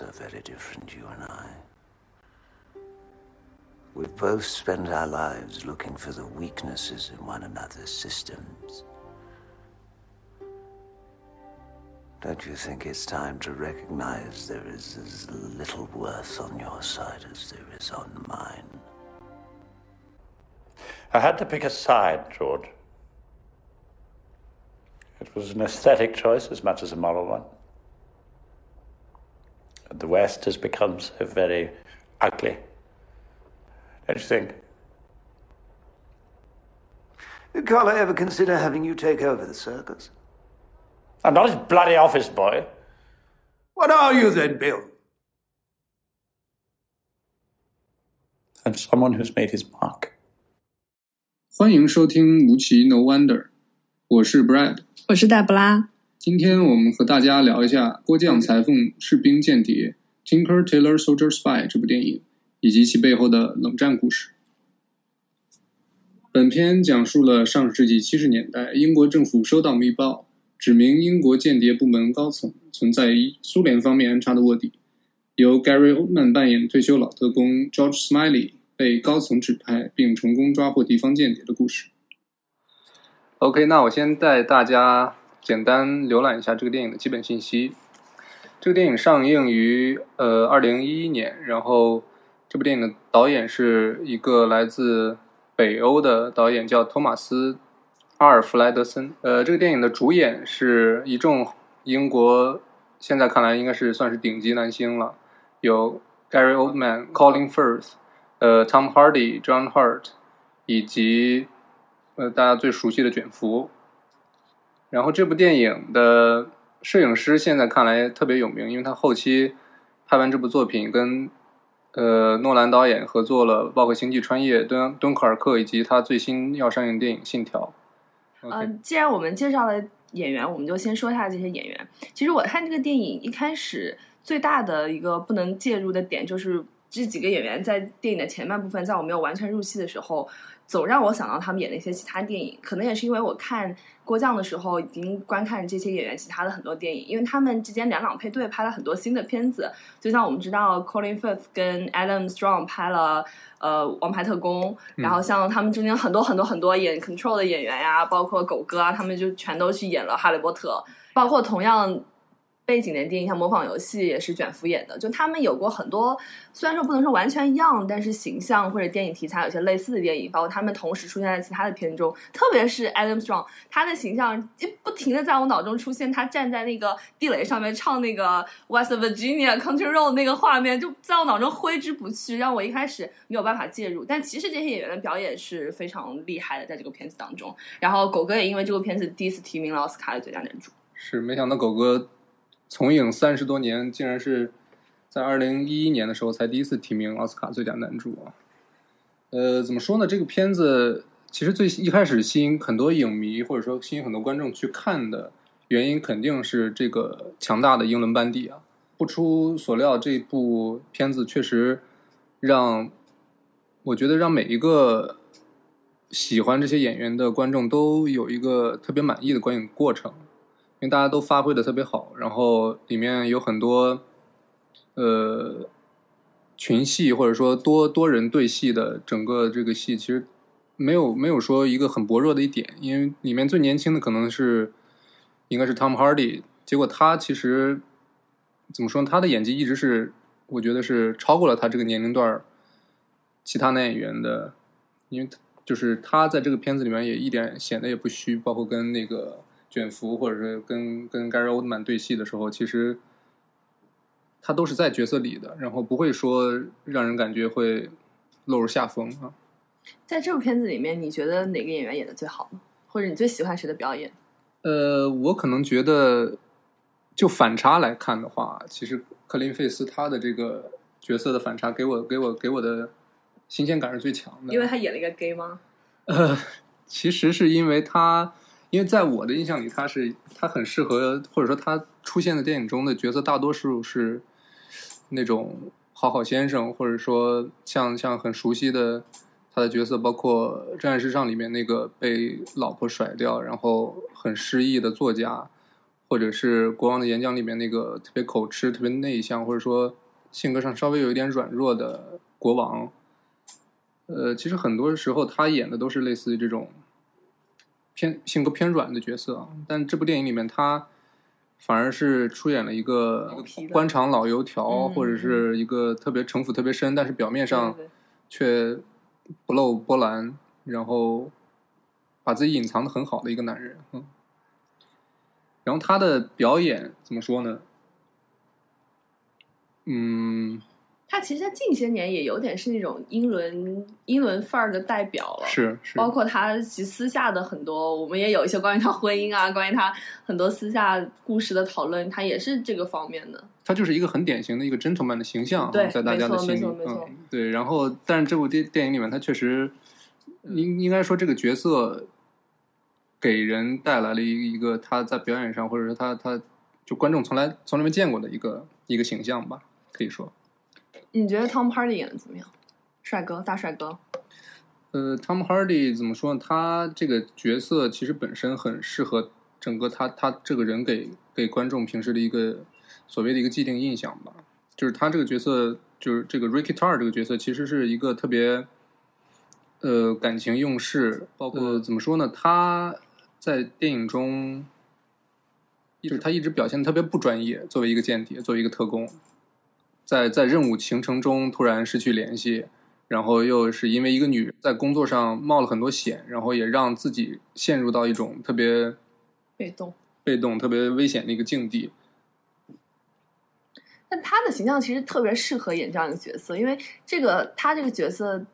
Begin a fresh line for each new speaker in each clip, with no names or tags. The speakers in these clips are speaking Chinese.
so very different, you and I. We've both spent our lives looking for the weaknesses in one another's systems. Don't you think it's time to recognize there is as little worth on your side as there is on mine?
I had to pick a side, George. It was an aesthetic choice as much as a moral one The West has become so very ugly. Don't you think?
Did Carla ever consider having you take over the circus?
I'm not his bloody office boy.
What are you then, Bill?
I'm someone who's made his mark.
欢迎收听《无奇 No Wonder》，我是 Brad，
我是黛布拉。
今天我们和大家聊一下《郭将裁缝士兵间谍》（Tinker Tailor Soldier Spy） 这部电影以及其背后的冷战故事。本片讲述了上世纪七十年代，英国政府收到密报，指明英国间谍部门高层存在于苏联方面安插的卧底，由 Gary Oldman 扮演退休老特工 George Smiley。被高层指派并成功抓获敌方间谍的故事。OK，那我先带大家简单浏览一下这个电影的基本信息。这个电影上映于呃二零一一年，然后这部电影的导演是一个来自北欧的导演，叫托马斯阿尔弗莱德森。呃，这个电影的主演是一众英国现在看来应该是算是顶级男星了，有 Gary Oldman、Colin Firth。呃，Tom Hardy、John Hurt，以及呃大家最熟悉的卷福。然后这部电影的摄影师现在看来特别有名，因为他后期拍完这部作品，跟呃诺兰导演合作了，包括《星际穿越》、敦敦刻尔克，以及他最新要上映电影《信条》。
嗯，既然我们介绍了演员，我们就先说一下这些演员。其实我看这个电影一开始最大的一个不能介入的点就是。这几个演员在电影的前半部分，在我没有完全入戏的时候，总让我想到他们演的一些其他电影。可能也是因为我看《郭将》的时候，已经观看这些演员其他的很多电影，因为他们之间两两配对，拍了很多新的片子。就像我们知道，Colin Firth 跟 Adam Strong 拍了呃《王牌特工》，然后像他们中间很多很多很多演 Control 的演员呀，包括狗哥啊，他们就全都去演了《哈利波特》，包括同样。背景的电影像《模仿游戏》也是卷福演的，就他们有过很多，虽然说不能说完全一样，但是形象或者电影题材有些类似的电影，包括他们同时出现在其他的片中。特别是 Adam Strong，他的形象就不停的在我脑中出现，他站在那个地雷上面唱那个 West Virginia Country Road 那个画面，就在我脑中挥之不去，让我一开始没有办法介入。但其实这些演员的表演是非常厉害的，在这个片子当中。然后狗哥也因为这部片子第一次提名了奥斯卡的最佳男主。
是，没想到狗哥。从影三十多年，竟然是在二零一一年的时候才第一次提名奥斯卡最佳男主啊！呃，怎么说呢？这个片子其实最一开始吸引很多影迷，或者说吸引很多观众去看的原因，肯定是这个强大的英伦班底啊！不出所料，这部片子确实让我觉得让每一个喜欢这些演员的观众都有一个特别满意的观影过程。因为大家都发挥的特别好，然后里面有很多，呃，群戏或者说多多人对戏的整个这个戏，其实没有没有说一个很薄弱的一点，因为里面最年轻的可能是应该是 Tom Hardy，结果他其实怎么说，他的演技一直是我觉得是超过了他这个年龄段其他男演员的，因为就是他在这个片子里面也一点显得也不虚，包括跟那个。卷福，或者是跟跟 Gary Oldman 对戏的时候，其实他都是在角色里的，然后不会说让人感觉会落入下风啊。
在这部片子里面，你觉得哪个演员演的最好呢？或者你最喜欢谁的表演？
呃，我可能觉得，就反差来看的话，其实克林费斯他的这个角色的反差，给我给我给我的新鲜感是最强的。
因为他演了一个 gay 吗？
呃，其实是因为他。因为在我的印象里，他是他很适合，或者说他出现的电影中的角色大多数是那种好好先生，或者说像像很熟悉的他的角色，包括《真爱至上》里面那个被老婆甩掉，然后很失意的作家，或者是《国王的演讲》里面那个特别口吃、特别内向，或者说性格上稍微有一点软弱的国王。呃，其实很多时候他演的都是类似于这种偏性格偏软的角色，但这部电影里面他反而是出演了一个官场老油条，
嗯
或者是一个特别城府特别深，但是表面上却不露波澜，然后把自己隐藏的很好的一个男人。嗯，然后他的表演怎么说呢？嗯，
他其实，在近些年也有点是那种英伦英伦范儿的代表了，
是是，
包括他其实私下的很多，我们也有一些关于他婚姻啊，关于他很多私下故事的讨论，他也是这个方面的。
他就是一个很典型的一个 gentleman 的形象，
对
在大家的心里，嗯，对。然后，但是这部电电影里面，他确实应应该说这个角色给人带来了一一个他在表演上，或者说他他就观众从来从来没见过的一个一个形象吧，可以说。
你觉得 Tom Hardy 演的怎么样？帅哥，大帅哥。
呃，Tom Hardy 怎么说呢？他这个角色其实本身很适合整个他他这个人给给观众平时的一个所谓的一个既定印象吧。就是他这个角色，就是这个 Ricky Tar 这个角色，其实是一个特别呃感情用事，包括、怎么说呢？他在电影中，就是他一直表现的特别不专业，作为一个间谍，作为一个特工，在在任务行程中突然失去联系，然后又是因为一个女人在工作上冒了很多险，然后也让自己陷入到一种特别
被动。
被动、特别危险的一个境地。
但他的形象其实特别适合演这样一个角色，因为这个他这个角色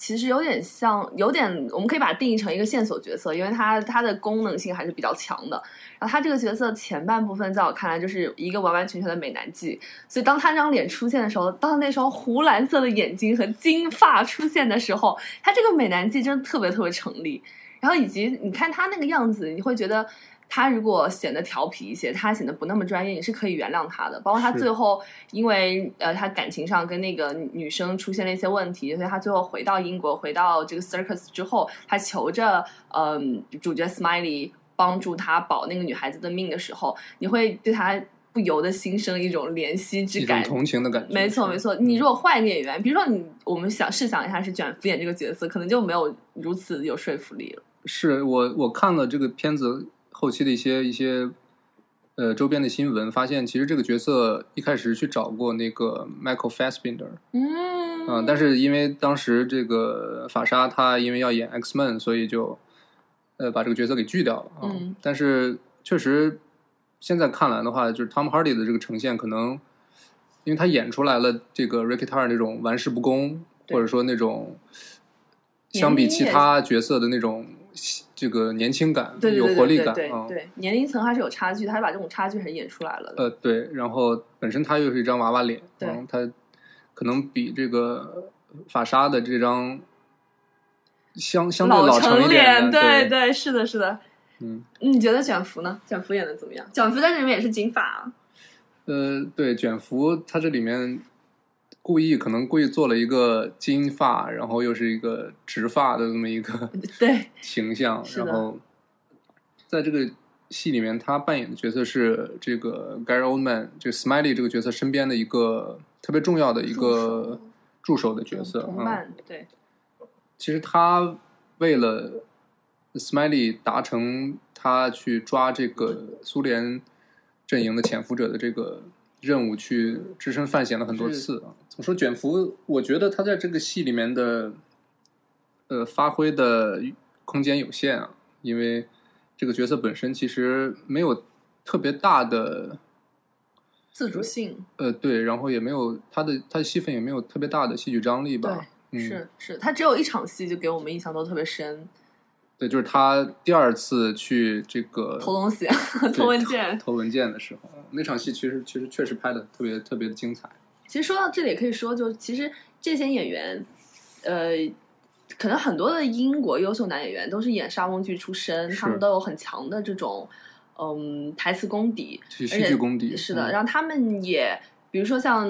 其实有点像，有点我们可以把它定义成一个线索角色，因为它它的功能性还是比较强的。然后它这个角色前半部分在我看来就是一个完完全全的美男计，所以当他这张脸出现的时候，当那双湖蓝色的眼睛和金发出现的时候，他这个美男计真的特别特别成立。然后以及你看他那个样子，你会觉得他如果显得调皮一些，他显得不那么专业，你是可以原谅他的。包括他最后因为呃他感情上跟那个女生出现了一些问题，所以他最后回到英国，回到这个 circus 之后，他求着嗯、主角 Smiley 帮助他保那个女孩子的命的时候，你会对他不由得心生一种怜惜之感。
同情的感觉。
没错没错，你如果换一个演员，比如说你，我们想试想一下是卷福演这个角色，可能就没有如此有说服力了。
是我我看了这个片子后期的一些一些呃周边的新闻，发现其实这个角色一开始去找过那个 Michael Fassbender，
嗯
啊、但是因为当时这个法沙他因为要演 X Men，所以就呃把这个角色给拒掉了啊。
嗯
但是确实现在看来的话，就是 Tom Hardy 的这个呈现，可能因为他演出来了这个 Ricky Tar 那种玩世不恭，或者说那种相比其他角色的那种这个年轻感、
对对对
有活力感啊。
对对，年龄层还是有差距，他是把这种差距还是演出来了的。
呃，对，然后本身他又是一张娃娃脸，
对
嗯，他可能比这个法沙的这张相相对
老
成一点
对
对，
对，是的，是的。
嗯，
你觉得卷福呢？卷福演的怎么样？卷福在这里面也是金发啊，
呃，对，卷福他这里面故意可能故意做了一个金发，然后又是一个直发的这么一个
对，
形象，然后在这个戏里面，他扮演的角色是这个 Gary Oldman，这个 Smiley 这个角色身边的一个特别重要的一个助手的角色，嗯，
同伴，对，
其实他为了 Smiley 达成他去抓这个苏联阵营的潜伏者的这个任务，去只身犯险了很多次啊。怎么说卷福？我觉得他在这个戏里面的呃发挥的空间有限啊，因为这个角色本身其实没有特别大的
自主性，
呃对，然后也没有他的他的戏份也没有特别大的戏剧张力吧。嗯
是是，他只有一场戏就给我们印象都特别深，
对，就是他第二次去这个
偷东西、偷文件。
偷文件的时候，那场戏其实其实确实拍的特别特别的精彩。
其实说到这里，也可以说，就其实这些演员，呃，可能很多的英国优秀男演员都是演沙翁剧出身，他们都有很强的这种嗯台词功底，
戏剧功底
是的。
嗯
然后他们也，比如说像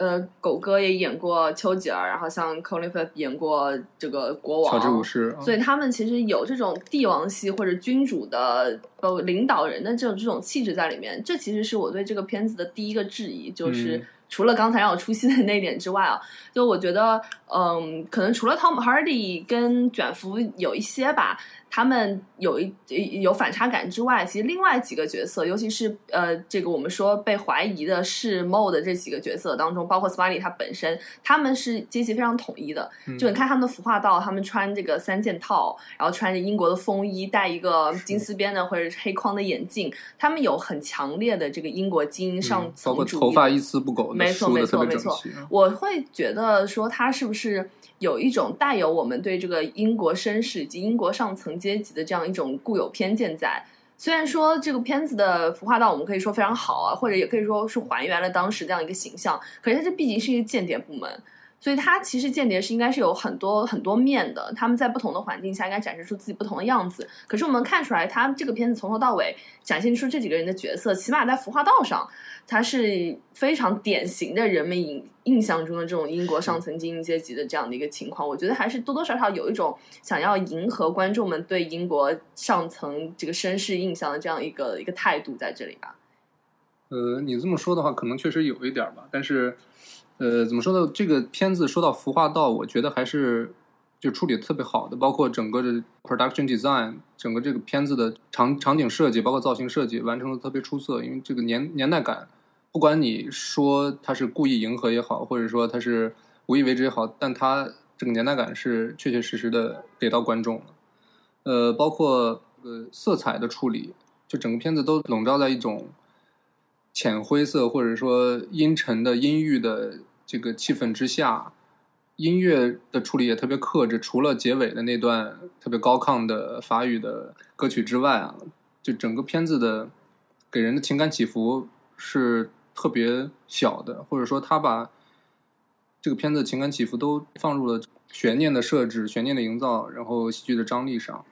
呃，狗哥也演过丘吉尔，然后像 Colin Firth 演过这个国王，
乔治五世，
所以他们其实有这种帝王系或者君主的呃领导人的这种这种气质在里面。这其实是我对这个片子的第一个质疑，就是。
嗯
除了刚才让我出戏的那一点之外啊，就我觉得，嗯，可能除了 Tom Hardy 跟卷福有一些吧，他们有一有反差感之外，其实另外几个角色，尤其是呃，这个我们说被怀疑的是 Mo 的这几个角色当中，包括 Smiley 他本身，他们是阶级非常统一的。就你看他们的服化道，他们穿这个三件套，然后穿着英国的风衣，戴一个金丝边的或者是黑框的眼镜，他们有很强烈的这个英国精英上
嗯包括
层主义的。
头发一丝不苟
没错没错
没错。
我会觉得说他是不是有一种带有我们对这个英国绅士以及英国上层阶级的这样一种固有偏见在。虽然说这个片子的服化道我们可以说非常好啊，或者也可以说是还原了当时这样一个形象，可是它这毕竟是一个间谍部门，所以它其实间谍是应该是有很多很多面的，他们在不同的环境下应该展示出自己不同的样子。可是我们看出来，他这个片子从头到尾展现出这几个人的角色，起码在服化道上，他是非常典型的人们印印象中的这种英国上层精英阶级的这样的一个情况。我觉得还是多多少少有一种想要迎合观众们对英国上层这个绅士印象的这样一个一个态度在这里吧。
呃，你这么说的话，可能确实有一点儿吧。但是，呃，怎么说呢？这个片子说到服化道，我觉得还是就处理特别好的，包括整个的 production design，整个这个片子的场场景设计，包括造型设计，完成的特别出色。因为这个年年代感，不管你说它是故意迎合也好，或者说它是无意为之也好，但它这个年代感是确确实实的给到观众了。呃，包括呃色彩的处理，就整个片子都笼罩在一种浅灰色或者说阴沉的阴郁的这个气氛之下，音乐的处理也特别克制。除了结尾的那段特别高亢的法语的歌曲之外啊，就整个片子的给人的情感起伏是特别小的，或者说他把这个片子情感起伏都放入了悬念的设置、悬念的营造，然后戏剧的张力上。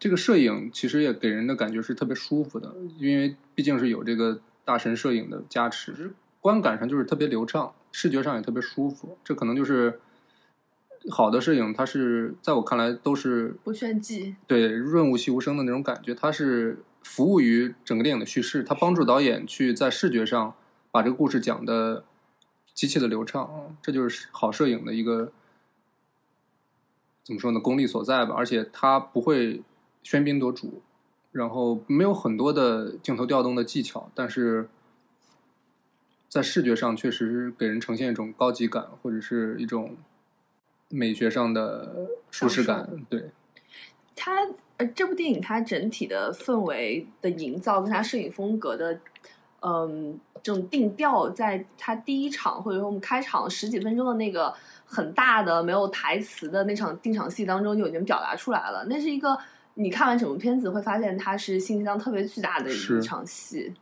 这个摄影其实也给人的感觉是特别舒服的，因为毕竟是有这个大神摄影的加持，观感上就是特别流畅，视觉上也特别舒服。这可能就是好的摄影，它是在我看来都是
不炫技，
对润物细无声的那种感觉，它是服务于整个电影的叙事，它帮助导演去在视觉上把这个故事讲的极其的流畅，这就是好摄影的一个怎么说呢功力所在吧。而且它不会喧宾夺主，然后没有很多的镜头调动的技巧，但是在视觉上确实给人呈现一种高级感，或者是一种美学上的舒适感。对，
它呃，这部电影它整体的氛围的营造跟它摄影风格的，嗯，这种定调，在它第一场或者说我们开场十几分钟的那个很大的没有台词的那场定场戏当中就已经表达出来了。那是一个你看完整部片子会发现它是信息量特别巨大的一场戏。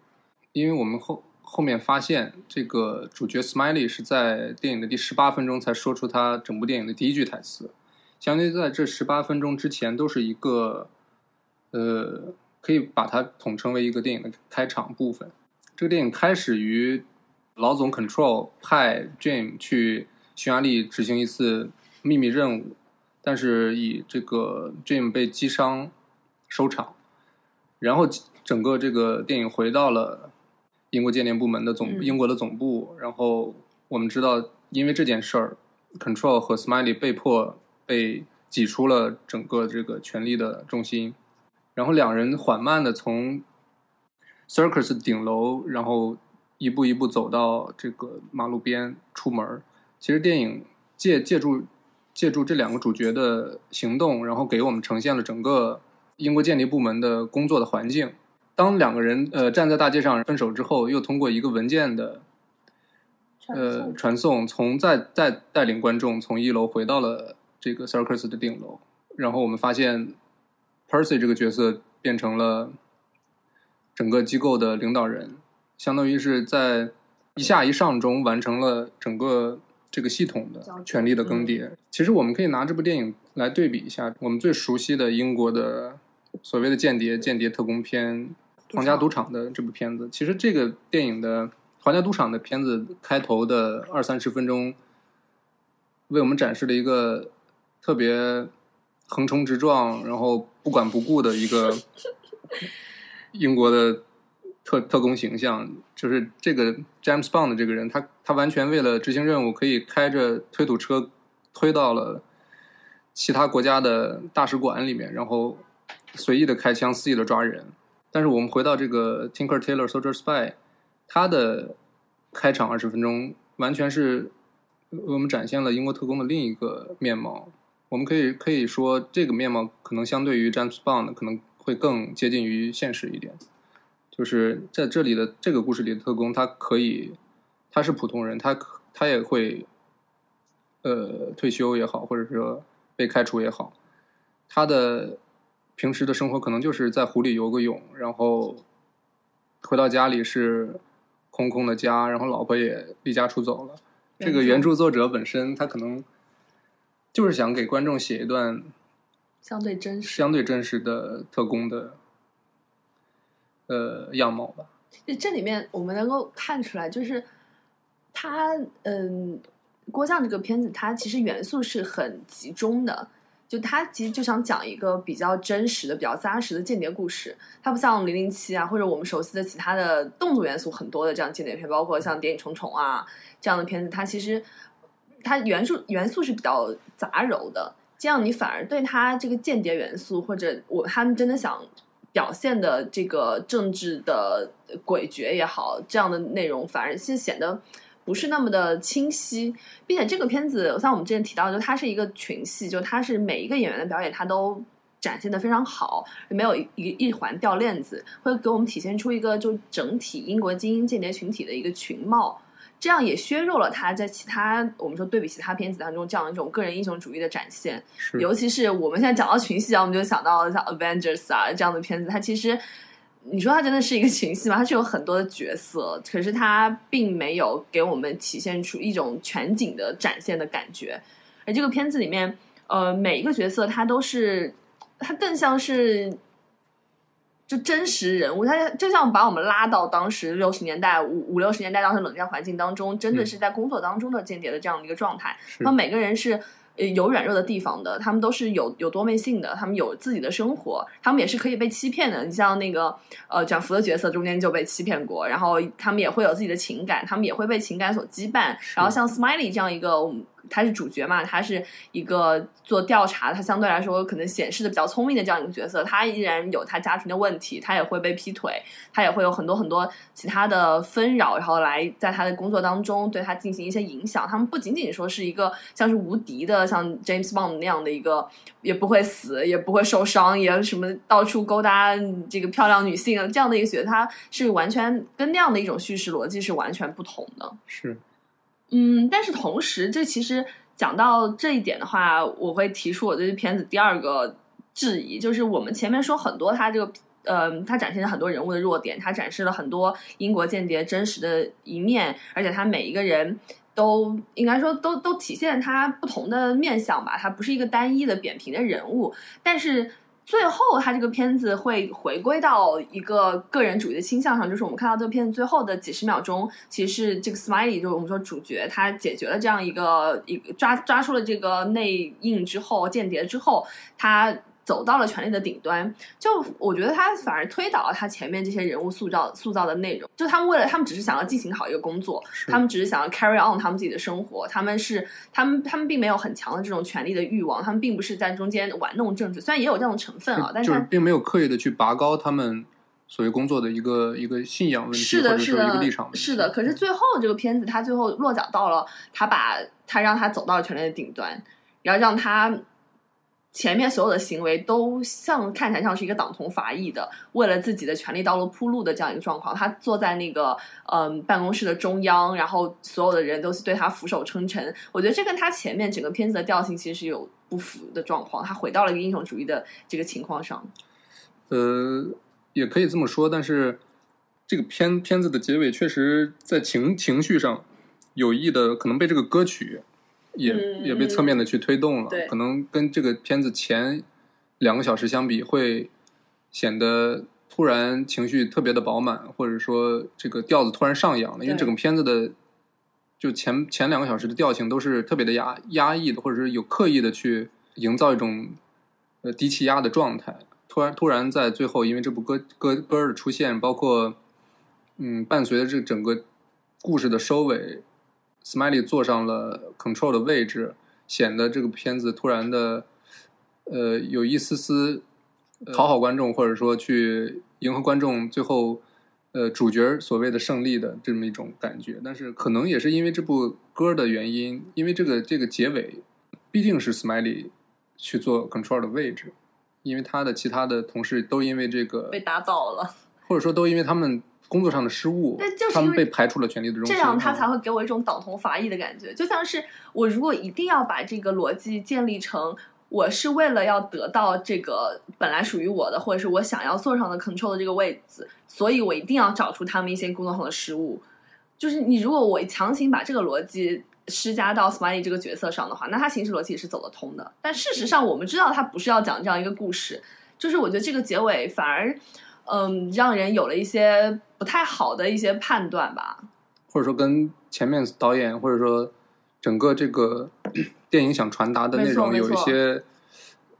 因为我们后后面发现，这个主角 Smiley 是在电影的第十八分钟才说出他整部电影的第一句台词，相当于在这十八分钟之前都是一个，呃，可以把它统称为一个电影的开场部分。这个电影开始于老总 Control 派 Jim 去匈牙利执行一次秘密任务，但是以这个 Jim 被击伤收场，然后整个这个电影回到了英国间谍部门的总、
嗯
英国的总部，然后我们知道，因为这件事儿，Control 和 Smiley 被迫被挤出了整个这个权力的中心，然后两人缓慢的从 Circus 顶楼，然后一步一步走到这个马路边出门儿。其实电影借借助借助这两个主角的行动，然后给我们呈现了整个英国间谍部门的工作的环境。当两个人呃站在大街上分手之后，又通过一个文件的呃传送，从再再带领观众从一楼回到了这个 Circus 的顶楼，然后我们发现 Percy 这个角色变成了整个机构的领导人，相当于是在一下一上中完成了整个这个系统的权力的更迭。其实我们可以拿这部电影来对比一下我们最熟悉的英国的所谓的间谍、间谍特工片《皇家赌场》的这部片子。其实这个电影的《皇家赌场的片子开头的二三十分钟，为我们展示了一个特别横冲直撞，然后不管不顾的一个 英国的特特工形象。就是这个 James Bond 这个人，他他完全为了执行任务，可以开着推土车推到了其他国家的大使馆里面，然后随意的开枪，肆意的抓人。但是我们回到这个 Tinker Tailor Soldier Spy，他的开场二十分钟完全是为我们展现了英国特工的另一个面貌。我们可以可以说，这个面貌可能相对于 James Bond 可能会更接近于现实一点。就是在这里的这个故事里的特工，他可以，他是普通人，他他也会，呃，退休也好，或者说被开除也好，他的平时的生活可能就是在湖里游个泳，然后回到家里是空空的家，然后老婆也离家出走了。这个原著作者本身，他可能就是想给观众写一段
相对真实、
相对真实的特工的。呃，样貌吧。
这里面我们能够看出来，就是他，嗯，郭将这个片子，它其实元素是很集中的。就他其实就想讲一个比较真实的、比较扎实的间谍故事。它不像《零零七》啊，或者我们熟悉的其他的动作元素很多的这样间谍片，包括像《谍影重重》啊这样的片子，它其实它元素元素是比较杂糅的。这样你反而对它这个间谍元素，或者我他们真的想。表现的这个政治的诡谲也好，这样的内容反而是显得不是那么的清晰，并且这个片子像我们之前提到，就它是一个群戏，就它是每一个演员的表演，它都展现的非常好，没有一一环掉链子，会给我们体现出一个就整体英国精英间谍群体的一个群貌。这样也削弱了他在其他我们说对比其他片子当中这样一种个人英雄主义的展现，尤其是我们现在讲到群戏啊，我们就想到像 Avengers 啊这样的片子，它其实你说它真的是一个群戏吗？它是有很多的角色，可是它并没有给我们体现出一种全景的展现的感觉。而这个片子里面，呃，每一个角色他都是，他更像是。就真实人物，他就像把我们拉到当时六十年代五五六十年代当时冷战环境当中，真的是在工作当中的间谍的这样的一个状态。他们每个人是有软弱的地方的，他们都是有有多面性的，他们有自己的生活，他们也是可以被欺骗的。你像那个呃卷福的角色中间就被欺骗过，然后他们也会有自己的情感，他们也会被情感所羁绊。然后像 Smiley 这样一个。他是主角嘛？他是一个做调查，他相对来说可能显示的比较聪明的这样一个角色。他依然有他家庭的问题，他也会被劈腿，他也会有很多很多其他的纷扰，然后来在他的工作当中对他进行一些影响。他们不仅仅说是一个像是无敌的，像 James Bond 那样的一个，也不会死，也不会受伤，也什么到处勾搭这个漂亮女性啊这样的一个角色，他是完全跟那样的一种叙事逻辑是完全不同的。
是。
嗯，但是同时，这其实讲到这一点的话，我会提出我对这片子第二个质疑，就是我们前面说很多，他这个呃，他展现了很多人物的弱点，他展示了很多英国间谍真实的一面，而且他每一个人都应该说都都体现他不同的面相吧，他不是一个单一的扁平的人物，但是。最后，他这个片子会回归到一个个人主义的倾向上，就是我们看到这个片子最后的几十秒钟，其实是这个 Smiley，就是我们说主角，他解决了这样一个一抓抓出了这个内应之后，间谍之后，他。走到了权力的顶端，就我觉得他反而推倒了他前面这些人物塑造塑造的内容。就他们为了他们只是想要进行好一个工作，他们只是想要 carry on 他们自己的生活。他们是他们他们并没有很强的这种权力的欲望，他们并不是在中间玩弄政治，虽然也有这种成分啊，但
是并没有刻意的去拔高他们所谓工作的一个一个信仰问题，
是的，是的，
一个立场。
是的，可是最后这个片子他最后落脚到了他把他让他走到了权力的顶端，然后让他。前面所有的行为都像看起来像是一个党同伐异的，为了自己的权利道路铺路的这样一个状况。他坐在那个嗯办公室的中央，然后所有的人都是对他俯首称臣。我觉得这跟他前面整个片子的调性其实是有不符的状况。他回到了一个英雄主义的这个情况上。
呃，也可以这么说，但是这个片片子的结尾确实在情情绪上有意的可能被这个歌曲。也也被侧面的去推动了，可能跟这个片子前两个小时相比，会显得突然情绪特别的饱满，或者说这个调子突然上扬了，因为整个片子的就前前两个小时的调性都是特别的压压抑的，或者是有刻意的去营造一种呃低气压的状态。突然突然在最后，因为这部歌歌歌的出现，包括嗯伴随着这整个故事的收尾，Smiley 坐上了 Control 的位置，显得这个片子突然的呃有一丝丝讨好观众，或者说去迎合观众，最后呃主角所谓的胜利的这么一种感觉。但是可能也是因为这部歌的原因，因为这个这个结尾毕竟是 Smiley 去做 Control 的位置，因为他的其他的同事都因为这个
被打倒了，
或者说都因为他们工作上的失误
那就是，
他们被排除了权力的中心。
这样他
嗯
才会给我一种党同伐异的感觉，就像是我如果一定要把这个逻辑建立成。我是为了要得到这个本来属于我的，或者是我想要坐上的 control 的这个位置，所以我一定要找出他们一些工作上的失误。就是你如果我强行把这个逻辑施加到 Smiley 这个角色上的话，那他行事逻辑也是走得通的。但事实上，我们知道他不是要讲这样一个故事，就是我觉得这个结尾反而，嗯，让人有了一些不太好的一些判断吧。
或者说跟前面导演或者说整个这个 电影想传达的内容有一些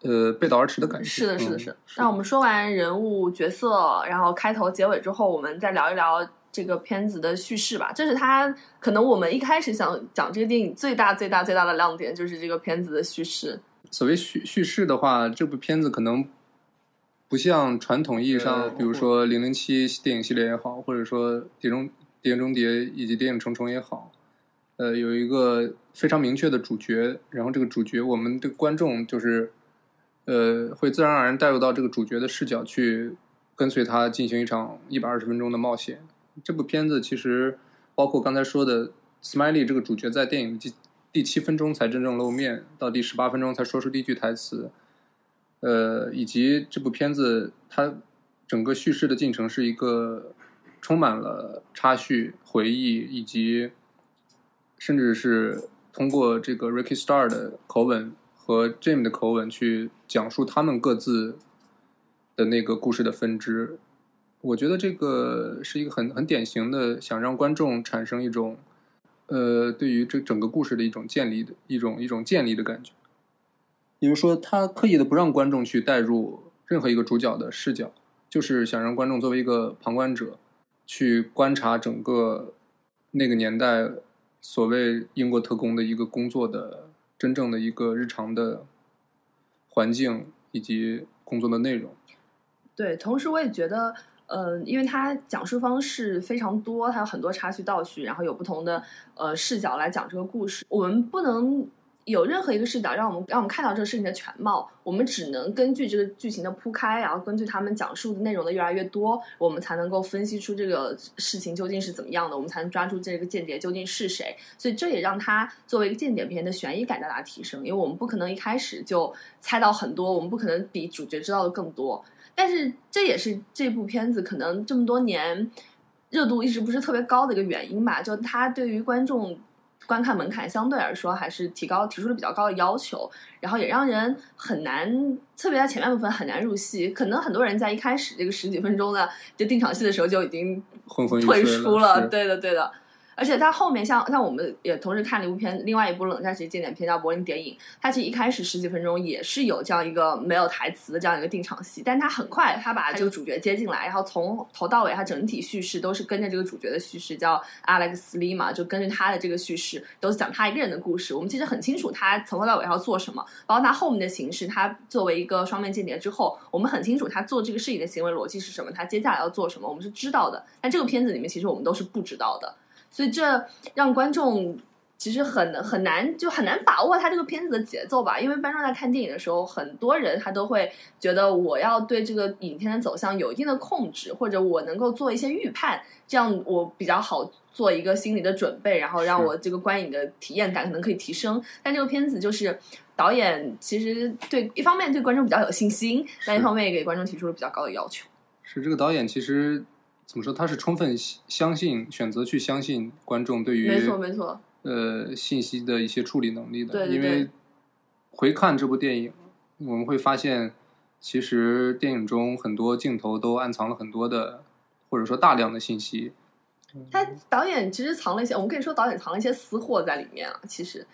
呃背道而驰的感觉。
是的，是的，
嗯
是的。那我们说完人物角色，然后开头、结尾之后，我们再聊一聊这个片子的叙事吧。这是他可能我们一开始想讲这个电影最大、最大、最大的亮点，就是这个片子的叙事。
所谓叙叙事的话，这部片子可能不像传统意义上，
呃
比如说《零零七》电影系列也好，或者说《碟中谍中谍》以及《谍影重重》也好，呃，有一个非常明确的主角，然后这个主角，我们的观众就是呃，会自然而然带入到这个主角的视角去跟随他进行一场一百二十分钟的冒险。这部片子其实包括刚才说的 Smiley 这个主角，在电影第第七分钟才真正露面，到第十八分钟才说出第一句台词。呃，以及这部片子它整个叙事的进程是一个充满了插叙、回忆，以及甚至是通过这个 Ricky Star 的口吻和 Jim 的口吻去讲述他们各自的那个故事的分支。我觉得这个是一个很很典型的想让观众产生一种呃对于这整个故事的一种建立的一种一种建立的感觉。比如说，他刻意的不让观众去带入任何一个主角的视角，就是想让观众作为一个旁观者去观察整个那个年代所谓英国特工的一个工作的真正的一个日常的环境以及工作的内容。
对，同时我也觉得，呃，因为它讲述方式非常多，它有很多插叙倒叙，然后有不同的呃视角来讲这个故事，我们不能。有任何一个视角让我们让我们看到这个事情的全貌，我们只能根据这个剧情的铺开，然后根据他们讲述的内容的越来越多，我们才能够分析出这个事情究竟是怎么样的，我们才能抓住这个间谍究竟是谁。所以这也让他作为一个间谍片的悬疑感大大提升，因为我们不可能一开始就猜到很多，我们不可能比主角知道的更多。但是这也是这部片子可能这么多年热度一直不是特别高的一个原因吧，就它对于观众。观看门槛相对来说还是提高，提出了比较高的要求，然后也让人很难，特别在前半部分很难入戏。可能很多人在一开始这个十几分钟的就定场戏的时候就已经
昏昏欲
退
睡
出
了
对的，对的。而且它后面像像我们也同时看了一部片，另外一部冷战时期经典片叫《柏林谍影》，它其实一开始十几分钟也是有这样一个没有台词的这样一个定场戏，但它很快它把这个主角接进来，然后从头到尾它整体叙事都是跟着这个主角的叙事，叫 Alex Lee 嘛，就跟着他的这个叙事都是讲他一个人的故事。我们其实很清楚他从头到尾要做什么，包括他后面的形式，他作为一个双面间谍之后，我们很清楚他做这个事情的行为逻辑是什么，他接下来要做什么，我们是知道的。但这个片子里面其实我们都是不知道的。所以这让观众其实很很难，就很难把握他这个片子的节奏吧。因为观众在看电影的时候，很多人他都会觉得我要对这个影片的走向有一定的控制，或者我能够做一些预判，这样我比较好做一个心理的准备，然后让我这个观影的体验感可能可以提升。但这个片子就是导演其实对一方面对观众比较有信心，但一方面也给观众提出了比较高的要求。
是这个导演其实怎么说？他是充分相信、选择去相信观众对于
没错没错，
呃信息的一些处理能力的。
对对对
因为回看这部电影，我们会发现，其实电影中很多镜头都暗藏了很多的，或者说大量的信息。
他导演其实藏了一些，我们可以说导演藏了一些私货在里面啊。其实，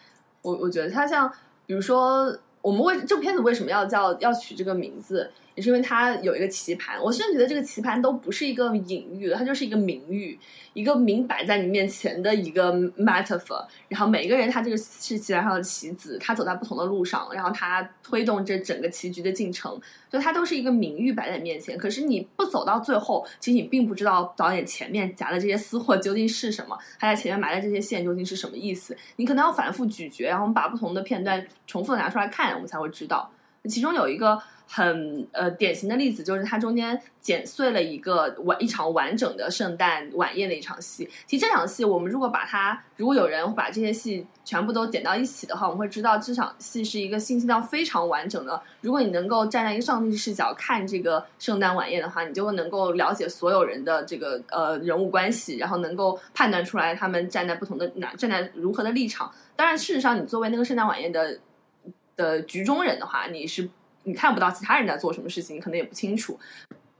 我我觉得他像，比如说，我们为这部片子为什么要叫要取这个名字，也是因为它有一个棋盘。我甚至觉得这个棋盘都不是一个隐喻了它就是一个明喻，一个明摆在你面前的一个 metaphor。然后每个人他这个是棋盘上的棋子，他走在不同的路上，然后他推动这整个棋局的进程。就它都是一个名誉摆在面前，可是你不走到最后，其实你并不知道导演前面夹的这些私货究竟是什么，他在前面埋的这些线究竟是什么意思。你可能要反复咀嚼，然后我们把不同的片段重复的拿出来看，我们才会知道。其中有一个。很呃典型的例子就是它中间剪碎了一个完一场完整的圣诞晚宴的一场戏。其实这场戏我们如果把它，如果有人把这些戏全部都剪到一起的话，我们会知道这场戏是一个信息量非常完整的。如果你能够站在一个上帝视角看这个圣诞晚宴的话，你就能够了解所有人的这个呃人物关系，然后能够判断出来他们站在不同的哪站在如何的立场。当然，事实上你作为那个圣诞晚宴的的局中人的话，你是。你看不到其他人在做什么事情，你可能也不清楚。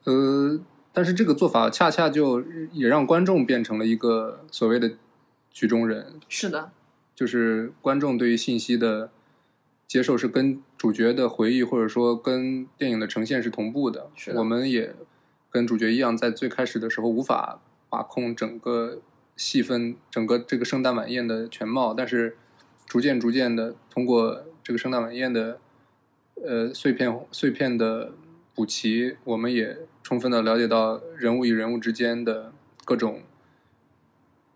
呃，但是这个做法恰恰就也让观众变成了一个所谓的局中人。
是的，
就是观众对于信息的接受是跟主角的回忆或者说跟电影的呈现是同步的。
是
我们也跟主角一样，在最开始的时候无法把控整个戏份、整个这个圣诞晚宴的全貌，但是逐渐逐渐的通过这个圣诞晚宴的。呃，碎片碎片的补齐，我们也充分的了解到人物与人物之间的各种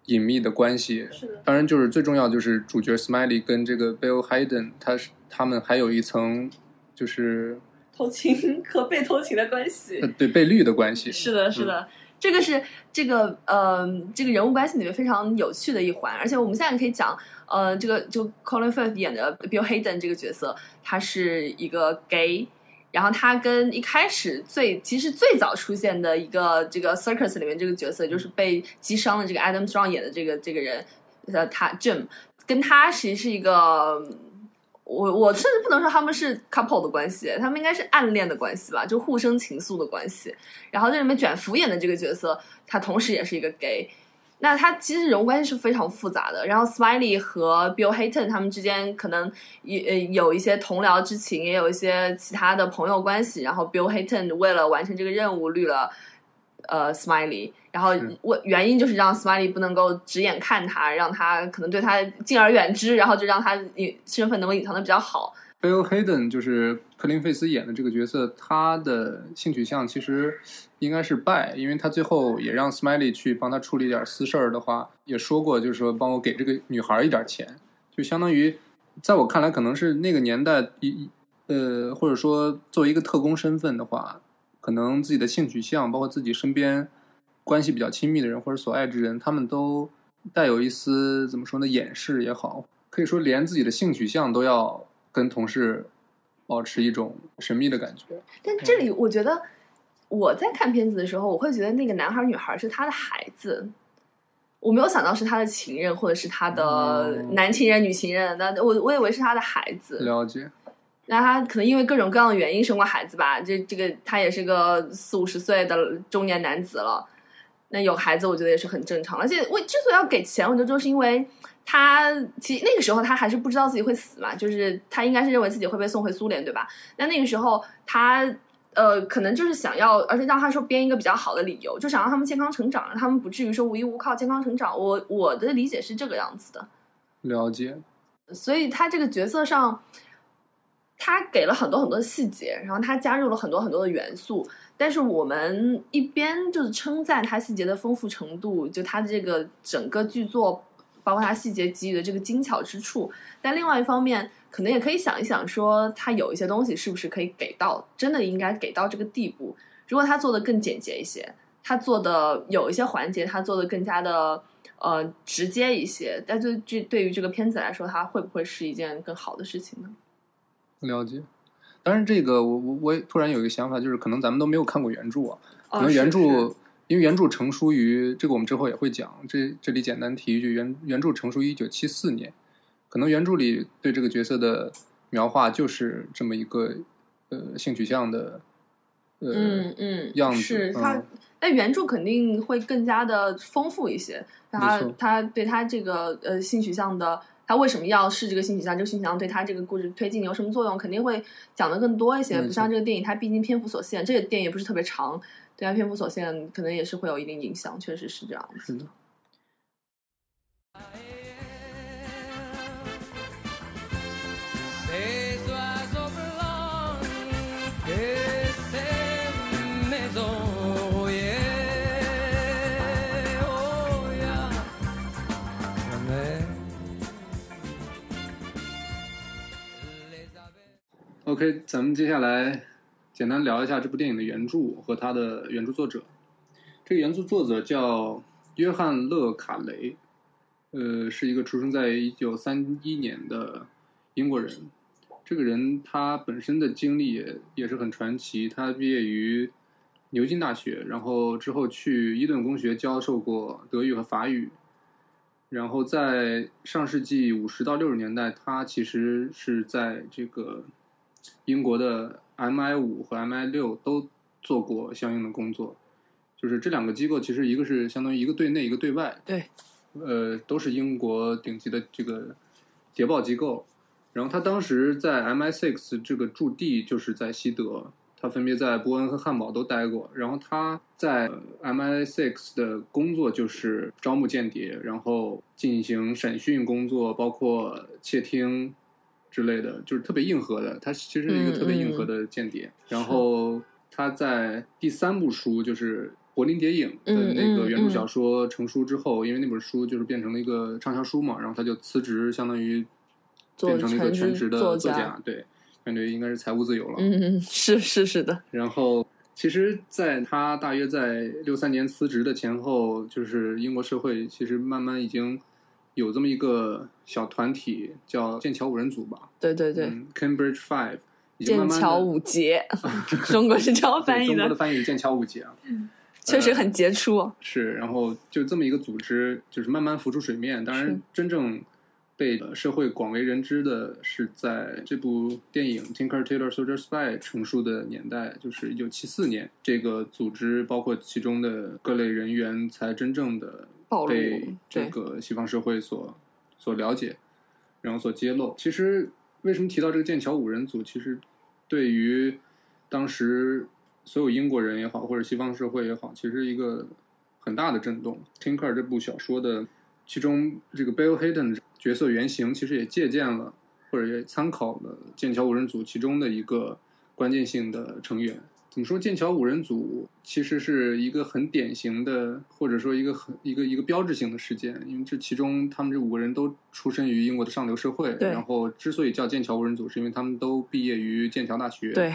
隐秘的关系。
是的。
当然，就是最重要就是主角 Smiley 跟这个 Bill Hayden，他是他们还有一层就是
偷情和被偷情的关系。
对，被绿的关系。
是的，是的。这个是这个呃，这个人物关系里面非常有趣的一环，而且我们现在可以讲。呃，这个就 Colin Firth 演的 Bill Hayden 这个角色，他是一个 gay，然后他跟一开始最其实最早出现的一个这个 Circus 里面这个角色，就是被击伤的这个 Adam Strong 演的这个这个人，呃，他 Jim 跟他其实是一个，我我甚至不能说他们是 couple 的关系，他们应该是暗恋的关系吧，就互生情愫的关系。然后这里面卷福演的这个角色，他同时也是一个 gay。那他其实人物关系是非常复杂的，然后 Smiley 和 Bill Hayton 他们之间可能也有一些同僚之情，也有一些其他的朋友关系。然后 Bill Hayton 为了完成这个任务绿了呃 Smiley，然后我原因就是让 Smiley 不能够直眼看他，让他可能对他敬而远之，然后就让他隐身份能够隐藏的比较好。
Bill Hayden 就是克林费斯演的这个角色，他的性取向其实应该是拜，因为他最后也让 Smiley 去帮他处理点私事儿的话，也说过，就是说帮我给这个女孩一点钱，就相当于在我看来，可能是那个年代一呃，或者说作为一个特工身份的话，可能自己的性取向，包括自己身边关系比较亲密的人或者所爱之人，他们都带有一丝怎么说呢，掩饰也好，可以说连自己的性取向都要。跟同事保持一种神秘的感觉，
但这里我觉得我在看片子的时候，我会觉得那个男孩女孩是他的孩子，我没有想到是他的情人或者是他的男情人、女情人。那我我以为是他的孩子。
了解。
那他可能因为各种各样的原因生过孩子吧？这这个他也是个四五十岁的中年男子了，那有孩子我觉得也是很正常。而且我之所以要给钱，我觉得就是因为。他其实那个时候他还是不知道自己会死嘛，就是他应该是认为自己会被送回苏联，对吧？那那个时候他呃，可能就是想要，而且让他说编一个比较好的理由，就想让他们健康成长，让他们不至于说无依无靠，健康成长。我我的理解是这个样子的。
了解。
所以他这个角色上，他给了很多很多的细节，然后他加入了很多很多的元素，但是我们一边就是称赞他细节的丰富程度，就他这个整个剧作。包括他细节给予的这个精巧之处，但另外一方面，可能也可以想一想，说他有一些东西是不是可以给到，真的应该给到这个地步。如果他做的更简洁一些，他做的有一些环节，他做的更加的呃直接一些，但就这对于这个片子来说，它会不会是一件更好的事情呢？
了解。当然，这个我我我突然有一个想法，就是可能咱们都没有看过原著啊，可能原著。因为原著成书于这个，我们之后也会讲。这这里简单提一句，原原著成书于一九七四年，可能原著里对这个角色的描画就是这么一个呃性取向的呃
嗯嗯，
样子
是它
嗯，
但原著肯定会更加的丰富一些。他他对他这个呃性取向的，他为什么要试这个性取向？这个性取向对他这个故事推进有什么作用？肯定会讲的更多一些。不像这个电影，它毕竟篇幅所限，这个电影也不是特别长，对它篇幅所限，可能也是会有一定影响。确实是这样子。
是的。OK，咱们接下来简单聊一下这部电影的原著和它的原著作者。这个原著作者叫约翰·勒卡雷，呃，是一个出生在一九三一年的英国人。这个人他本身的经历也也是很传奇。他毕业于牛津大学，然后之后去伊顿公学教授过德语和法语。然后在上世纪五十到六十年代，他其实是在这个英国的 MI 五和 MI 六都做过相应的工作。就是这两个机构，其实一个是相当于一个对内，一个对外，
对，
呃，都是英国顶级的这个谍报机构。然后他当时在 MI6 这个驻地就是在西德，他分别在伯恩和汉堡都待过。然后他在呃 MI6 的工作就是招募间谍，然后进行审讯工作，包括窃听之类的，就是特别硬核的。他其实是一个特别硬核的间谍。然后他在第三部书就是。柏林谍影的那个原著小说成书之后，因为那本书就是变成了一个畅销书嘛，然后他就辞职，相当于变成了一个全职的
作
作家，对，感觉应该是财务自由了。
嗯，是是是的，
然后，其实，在他大约在六三年辞职的前后，就是英国社会其实慢慢已经有这么一个小团体，叫剑桥五人组吧，
对对对，
嗯，Cambridge Five，
剑桥五杰，中国是这样翻译
的中国的
的，
翻译是剑桥五杰啊。
确实很杰出。
是，然后就这么一个组织，就是慢慢浮出水面。当然，真正被呃社会广为人知的是在这部电影《Tinker Tailor Soldier Spy》成书的年代，就是一九七四年。这个组织包括其中的各类人员，才真正的
暴露
被这个西方社会所所了解，然后所揭露。其实，为什么提到这个剑桥五人组？其实对于当时所有英国人也好，或者西方社会也好，其实一个很大的震动。《Tinker》这部小说的其中这个 Bill Hayden 角色原型，其实也借鉴了或者也参考了剑桥五人组其中的一个关键性的成员。怎么说？剑桥五人组其实是一个很典型的，或者说一个很一个一个标志性的事件，因为这其中他们这五个人都出身于英国的上流社会，然后之所以叫剑桥五人组，是因为他们都毕业于剑桥大学，
对，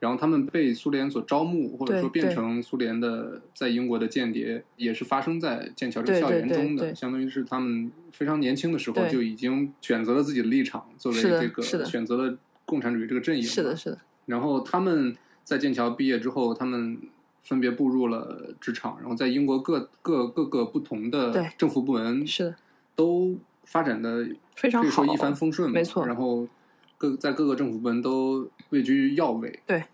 然后他们被苏联所招募，或者说变成苏联的在英国的间谍，也是发生在剑桥这个校园中的，相当于是他们非常年轻的时候就已经选择了自己的立场，作为这个选择了共产主义这个阵营。
是的，。是的，
然后他们在剑桥毕业之后，他们分别步入了职场，然后在英国各各各个不同的政府部门
是的，
都发展的
非常好
可以说一帆风顺嘛，
没错
然后各在各个政府部门都位居要位，
对。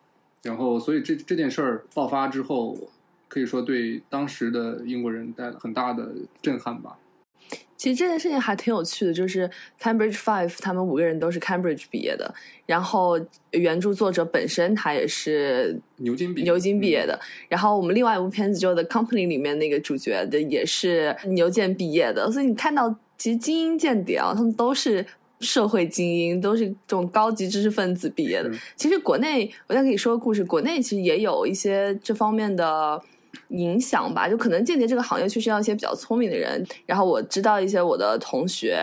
然后，所以这这件事儿爆发之后，可以说对当时的英国人带来很大的震撼吧。
其实这件事情还挺有趣的，就是 Cambridge Five 他们五个人都是 Cambridge 毕业的，然后原著作者本身他也是
牛津毕
牛津毕业的，然后我们另外一部片子就《The Company》里面那个主角的也是牛剑毕业的，所以你看到其实精英间谍啊，他们都是。社会精英都是这种高级知识分子毕业的。其实国内，我再给你说个故事，国内其实也有一些这方面的影响吧。就可能间接这个行业确实要一些比较聪明的人。然后我知道一些我的同学，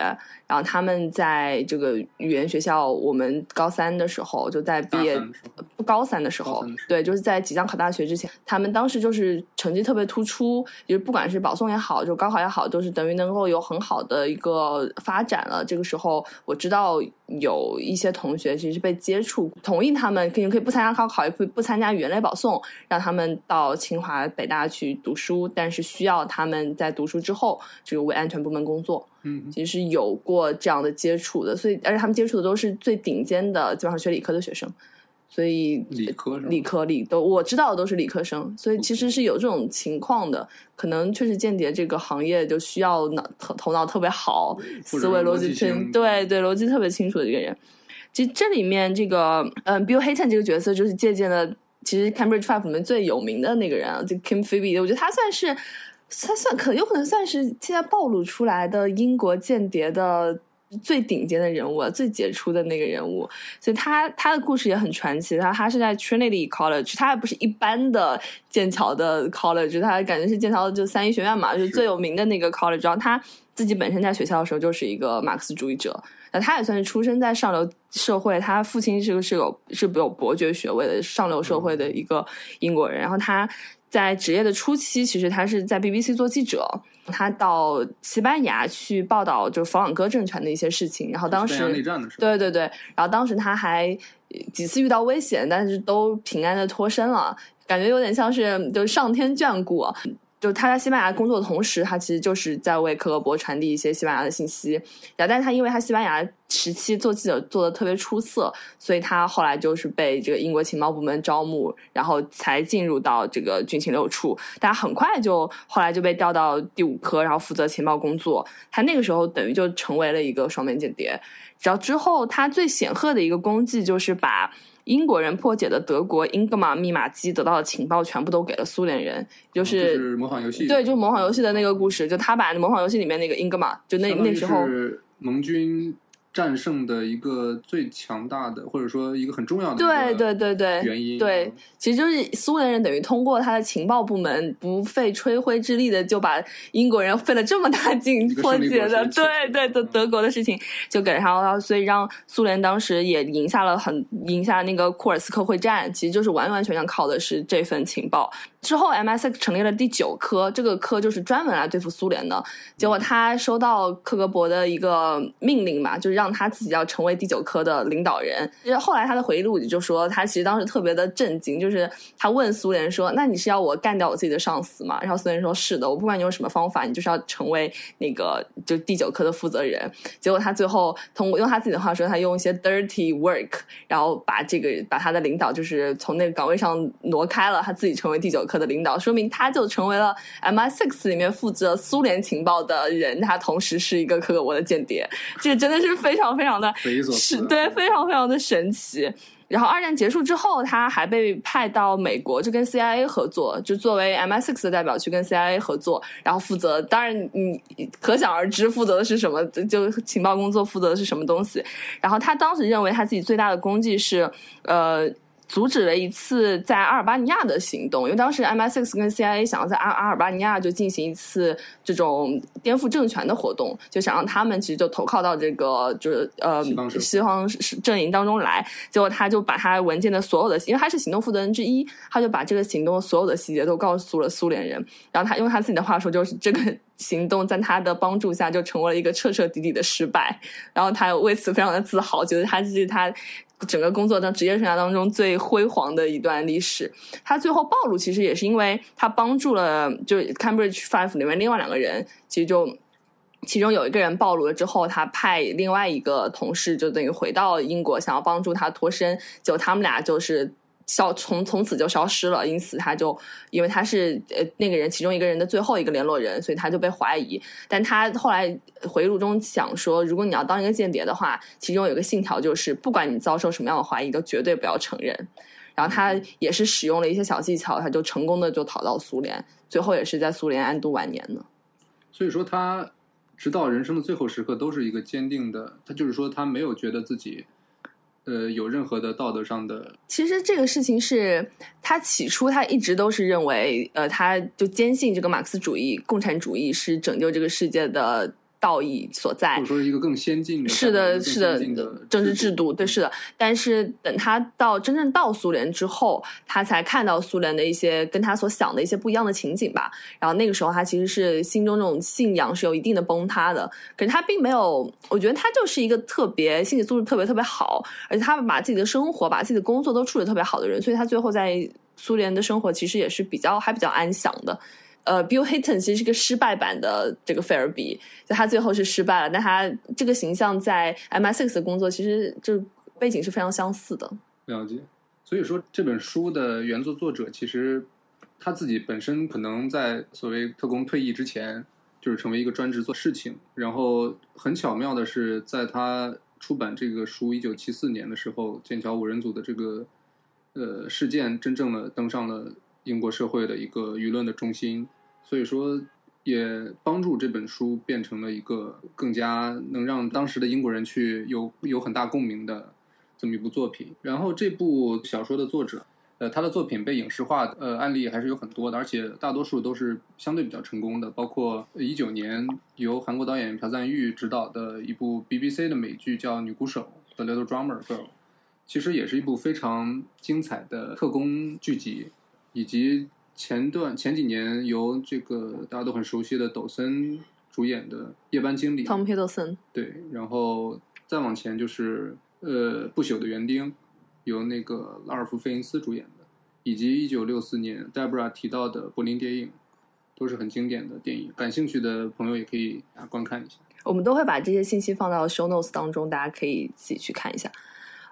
然后他们在这个语言学校，我们高三的时候就在毕业
大三的时候
高三的时候
高三的时候，
对，就是在即将考大学之前，他们当时就是成绩特别突出，就是不管是保送也好，就高考也好，都是等于能够有很好的一个发展了。这个时候，我知道有一些同学其实被接触，同意他们可以可以不参加高考，也不不参加语言类保送，让他们到清华、北大去读书，但是需要他们在读书之后，这个为安全部门工作。
嗯，
其实有过这样的接触的，所以而且他们接触的都是最顶尖的，基本上学理科的学生。所以
理科
理科理都我知道的都是理科生，所以其实是有这种情况的。可能确实间谍这个行业就需要脑头头脑特别好，思维逻
逻辑
辑清对对逻辑特别清楚的一个人。其实这里面这个嗯，Bill Hayton 这个角色就是借鉴了其实 Cambridge Five 里面最有名的那个人啊，就 Kim Phoebe，我觉得他算是他算可有可能算是现在暴露出来的英国间谍的。最顶尖的人物，最杰出的那个人物，所以他他的故事也很传奇。他他是在 Trinity College，他还不是一般的剑桥的 college，他感觉是剑桥的就三一学院嘛，就是最有名的那个 college。然后他自己本身在学校的时候就是一个马克思主义者，那他也算是出生在上流社会，他父亲是个是有是有伯爵学位的上流社会的一个英国人。然后他在职业的初期，其实他是在 BBC 做记者。他到西班牙去报道，就是佛朗哥政权的一些事情。然后当时，
战的时候，
对对对，然后当时他还几次遇到危险，但是都平安的脱身了，感觉有点像是就是上天眷顾。就他在西班牙工作的同时，他其实就是在为克格勃传递一些西班牙的信息。然后，但是他因为他西班牙时期做记者做的特别出色，所以他后来就是被这个英国情报部门招募，然后才进入到这个军情六处。但很快就后来就被调到第五科，然后负责情报工作。他那个时候等于就成为了一个双面间谍。然后之后，他最显赫的一个功绩就是把英国人破解的德国英格玛密码机得到的情报全部都给了苏联人，就
就是是模仿游戏，
对，就是模仿游戏的那个故事，就他把模仿游戏里面那个英格玛，就那那时候
是盟军战胜的一个最强大的，或者说一个很重要的
对对对对。
原因，
对，其实就是苏联人等于通过他的情报部门不费吹灰之力的就把英国人费了这么大劲 破解的，对对德德国的事情就给上了，所以让苏联当时也赢下了很赢下那个库尔斯克会战，其实就是完完全全靠的是这份情报。之后，MSX 成立了第九科，这个科就是专门来对付苏联的。结果他收到克格勃的一个命令嘛，就是让他自己要成为第九科的领导人。其实后来他的回忆录里就说，他其实当时特别的震惊，就是他问苏联说：“那你是要我干掉我自己的上司吗？”然后苏联说：“是的，我不管你用什么方法，你就是要成为那个就第九科的负责人。”结果他最后通过用他自己的话说，他用一些 dirty work，然后把这个把他的领导就是从那个岗位上挪开了，他自己成为第九科的领导，说明他就成为了 MI6 里面负责苏联情报的人，他同时是一个克格勃的间谍，这个真的是非常非常的是对，非常非常的神奇。然后二战结束之后，他还被派到美国，就跟 CIA 合作，就作为 MI6 的代表去跟 CIA 合作，然后负责。当然，你可想而知，负责的是什么，就情报工作负责的是什么东西。然后他当时认为他自己最大的功绩是，呃。阻止了一次在阿尔巴尼亚的行动，因为当时 MI6 跟 CIA 想要在阿阿尔巴尼亚就进行一次这种颠覆政权的活动，就想让他们其实就投靠到这个就是呃
西方
阵营当中来。结果他就把他文件的所有的，因为他是行动负责人之一，他就把这个行动所有的细节都告诉了苏联人。然后他用他自己的话说，就是这个行动在他的帮助下就成为了一个彻彻底底的失败。然后他为此非常的自豪，觉得他这是他。整个工作当职业生涯当中最辉煌的一段历史，他最后暴露其实也是因为他帮助了，就 Cambridge Five 里面另外两个人，其实就其中有一个人暴露了之后，他派另外一个同事就等于回到英国，想要帮助他脱身，就他们俩就是。消从从此就消失了，因此他就因为他是呃那个人其中一个人的最后一个联络人，所以他就被怀疑。但他后来回忆录中想说，如果你要当一个间谍的话，其中有一个信条就是，不管你遭受什么样的怀疑，都绝对不要承认。然后他也是使用了一些小技巧，他就成功的就逃到苏联，最后也是在苏联安度晚年的。
所以说他直到人生的最后时刻都是一个坚定的，他就是说他没有觉得自己呃有任何的道德上的。
其实这个事情是他起初他一直都是认为，呃，他就坚信这个马克思主义、共产主义是拯救这个世界的道义所在
或者。说是一个更先进的
是的，是的，政治制度，对，是的。但是等他到真正到苏联之后，他才看到苏联的一些跟他所想的一些不一样的情景吧。然后那个时候，他其实是心中这种信仰是有一定的崩塌的。可是他并没有，我觉得他就是一个特别心理素质特别特别好，而且他把自己的生活、把自己的工作都处理特别好的人，所以他最后在苏联的生活其实也是比较还比较安详的。呃，Bill Hayton 其实是个失败版的这个费尔比，就他最后是失败了，但他这个形象在 M S X 的工作其实就背景是非常相似的。
了解。所以说这本书的原作作者其实他自己本身可能在所谓特工退役之前，就是成为一个专职做事情。然后很巧妙的是，在他出版这个书一九七四年的时候，剑桥五人组的这个呃事件真正的登上了英国社会的一个舆论的中心。所以说。也帮助这本书变成了一个更加能让当时的英国人去有有很大共鸣的这么一部作品。然后这部小说的作者，呃，他的作品被影视化呃案例还是有很多的，而且大多数都是相对比较成功的。包括一九年由韩国导演朴赞玉执导的一部 BBC 的美剧叫《女鼓手》（The Little Drummer Girl），其实也是一部非常精彩的特工剧集，以及。前段前几年由这个大家都很熟悉的抖森主演的《夜班经理》
Tom Hiddleston，
对，然后再往前就是呃《不朽的园丁》，由那个拉尔夫·费因斯主演的，以及一九六四年 Debra 提到的柏林电影，都是很经典的电影。感兴趣的朋友也可以啊观看一下。
我们都会把这些信息放到 show notes 当中，大家可以自己去看一下。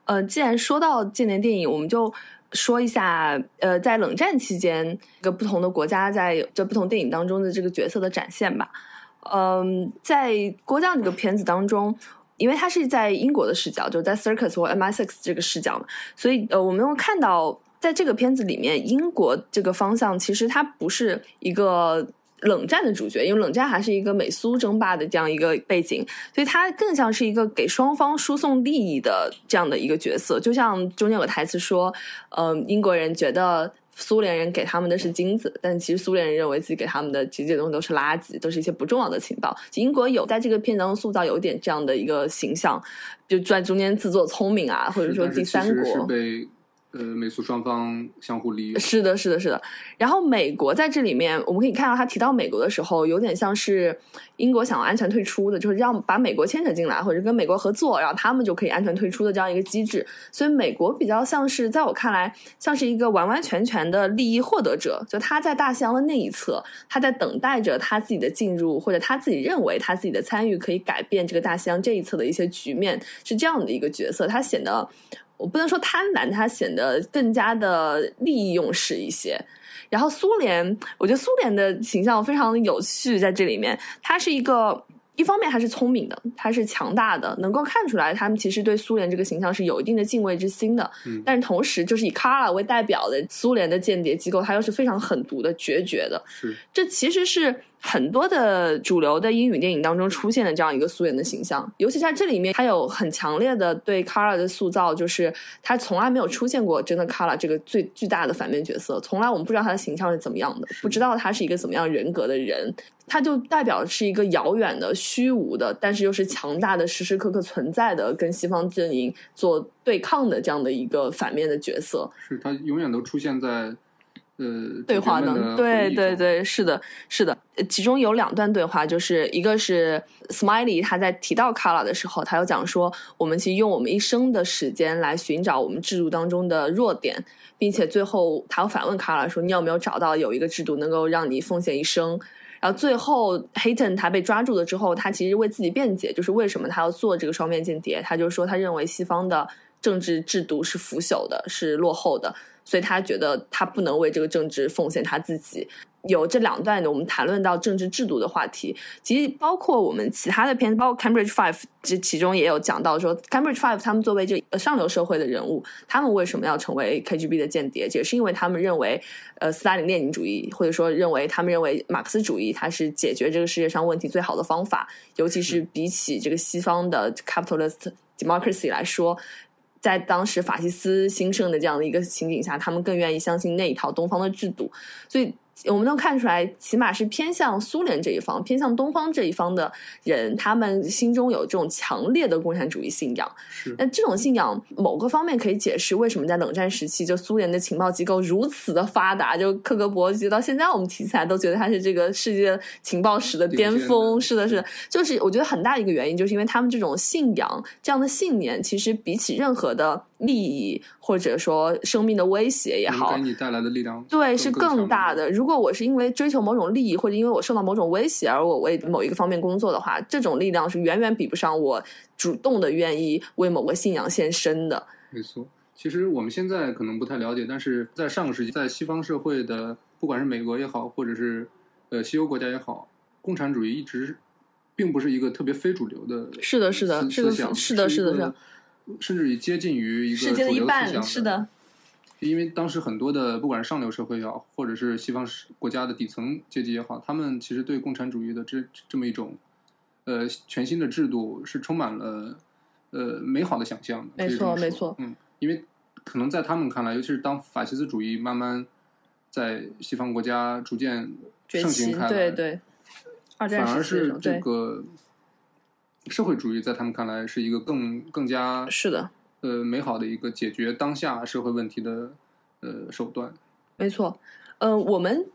呃，既然说到近年电影，我们就。说一下，呃，在冷战期间，一个不同的国家在这不同电影当中的这个角色的展现吧。嗯，在《郭将》这个片子当中，因为它是在英国的视角，就在 Circus 或 MI6 这个视角嘛，所以呃，我们又看到在这个片子里面，英国这个方向其实它不是一个。冷战的主角，因为冷战还是一个美苏争霸的这样一个背景，所以他更像是一个给双方输送利益的这样的一个角色。就像中间有个台词说，呃，英国人觉得苏联人给他们的是金子，但其实苏联人认为自己给他们的这些东西都是垃圾，都是一些不重要的情报。英国有在这个片当中塑造有点这样的一个形象，就在中间自作聪明啊，或者说第三国。
呃，美苏双方相互利用。
是的，是的，是的。然后美国在这里面，我们可以看到他提到美国的时候，有点像是英国想要安全退出的，就是让把美国牵扯进来，或者跟美国合作，然后他们就可以安全退出的这样一个机制。所以美国比较像是，在我看来，像是一个完完全全的利益获得者。就他在大西洋的那一侧，他在等待着他自己的进入，或者他自己认为他自己的参与可以改变这个大西洋这一侧的一些局面，是这样的一个角色。他显得。我不能说贪婪，它显得更加的利益用事一些。然后苏联，我觉得苏联的形象非常的有趣，在这里面，它是一个一方面他是聪明的，他是强大的，能够看出来他们其实对苏联这个形象是有一定的敬畏之心的。
嗯，
但是同时，就是以卡拉为代表的苏联的间谍机构，它又是非常狠毒的、决绝的。
是，
这其实是。很多的主流的英语电影当中出现的这样一个苏联的形象，尤其在这里面，他有很强烈的对卡拉的塑造，就是他从来没有出现过真的卡拉这个最巨大的反面角色，从来我们不知道他的形象是怎么样的，不知道他是一个怎么样人格的人，他就代表是一个遥远的、虚无的，但是又是强大的、时时刻刻存在的，跟西方阵营做对抗的这样的一个反面的角色。
是他永远都出现在。呃，
对话
呢？
对对对，是的，是的。其中有两段对话，就是一个是 Smiley 他在提到卡拉的时候，他有讲说，我们其实用我们一生的时间来寻找我们制度当中的弱点，并且最后他又反问卡拉说，你有没有找到有一个制度能够让你奉献一生？然后最后 Hayton 他被抓住了之后，他其实为自己辩解，就是为什么他要做这个双面间谍？他就说他认为西方的政治制度是腐朽的，是落后的。所以他觉得他不能为这个政治奉献他自己。有这两段的，我们谈论到政治制度的话题，其实包括我们其他的片子，包括 Cambridge Five，这其中也有讲到说，Cambridge Five 他们作为这上流社会的人物，他们为什么要成为 KGB 的间谍？也是因为他们认为，呃，斯大林列宁主义，或者说认为他们认为马克思主义，它是解决这个世界上问题最好的方法，尤其是比起这个西方的 capitalist democracy 来说。在当时法西斯兴盛的这样的一个情景下，他们更愿意相信那一套东方的制度，所以。我们能看出来，起码是偏向苏联这一方、偏向东方这一方的人，他们心中有这种强烈的共产主义信仰。
是，
那这种信仰某个方面可以解释为什么在冷战时期，就苏联的情报机构如此的发达。就克格勃，直到现在我们提起来都觉得他是这个世界情报史的巅峰。是的，是的，就是我觉得很大一个原因，就是因为他们这种信仰、这样的信念，其实比起任何的利益或者说生命的威胁也好，
给你带来的力量，
对，是
更
大的。如果我是因为追求某种利益，或者因为我受到某种威胁而我为某一个方面工作的话，这种力量是远远比不上我主动的愿意为某个信仰献身的。
没错，其实我们现在可能不太了解，但是在上个世纪，在西方社会的，不管是美国也好，或者是呃西欧国家也好，共产主义一直并不是一个特别非主流的
是的是的
思
是的是的
是
的是的
甚至于接近于一个
世界的
主
一半
流思想
是的，
因为当时很多的不管是上流社会也好，或者是西方世国家的底层阶级也好，他们其实对共产主义的这这么一种呃全新的制度是充满了呃美好的想象的。
没错没错。
嗯，因为可能在他们看来，尤其是当法西斯主义慢慢在西方国家逐渐盛行开来，
对对，
反而是这个社会主义在他们看来是一个更更加
是的，
呃美好的一个解决当下社会问题的呃手段。
没错，呃，我们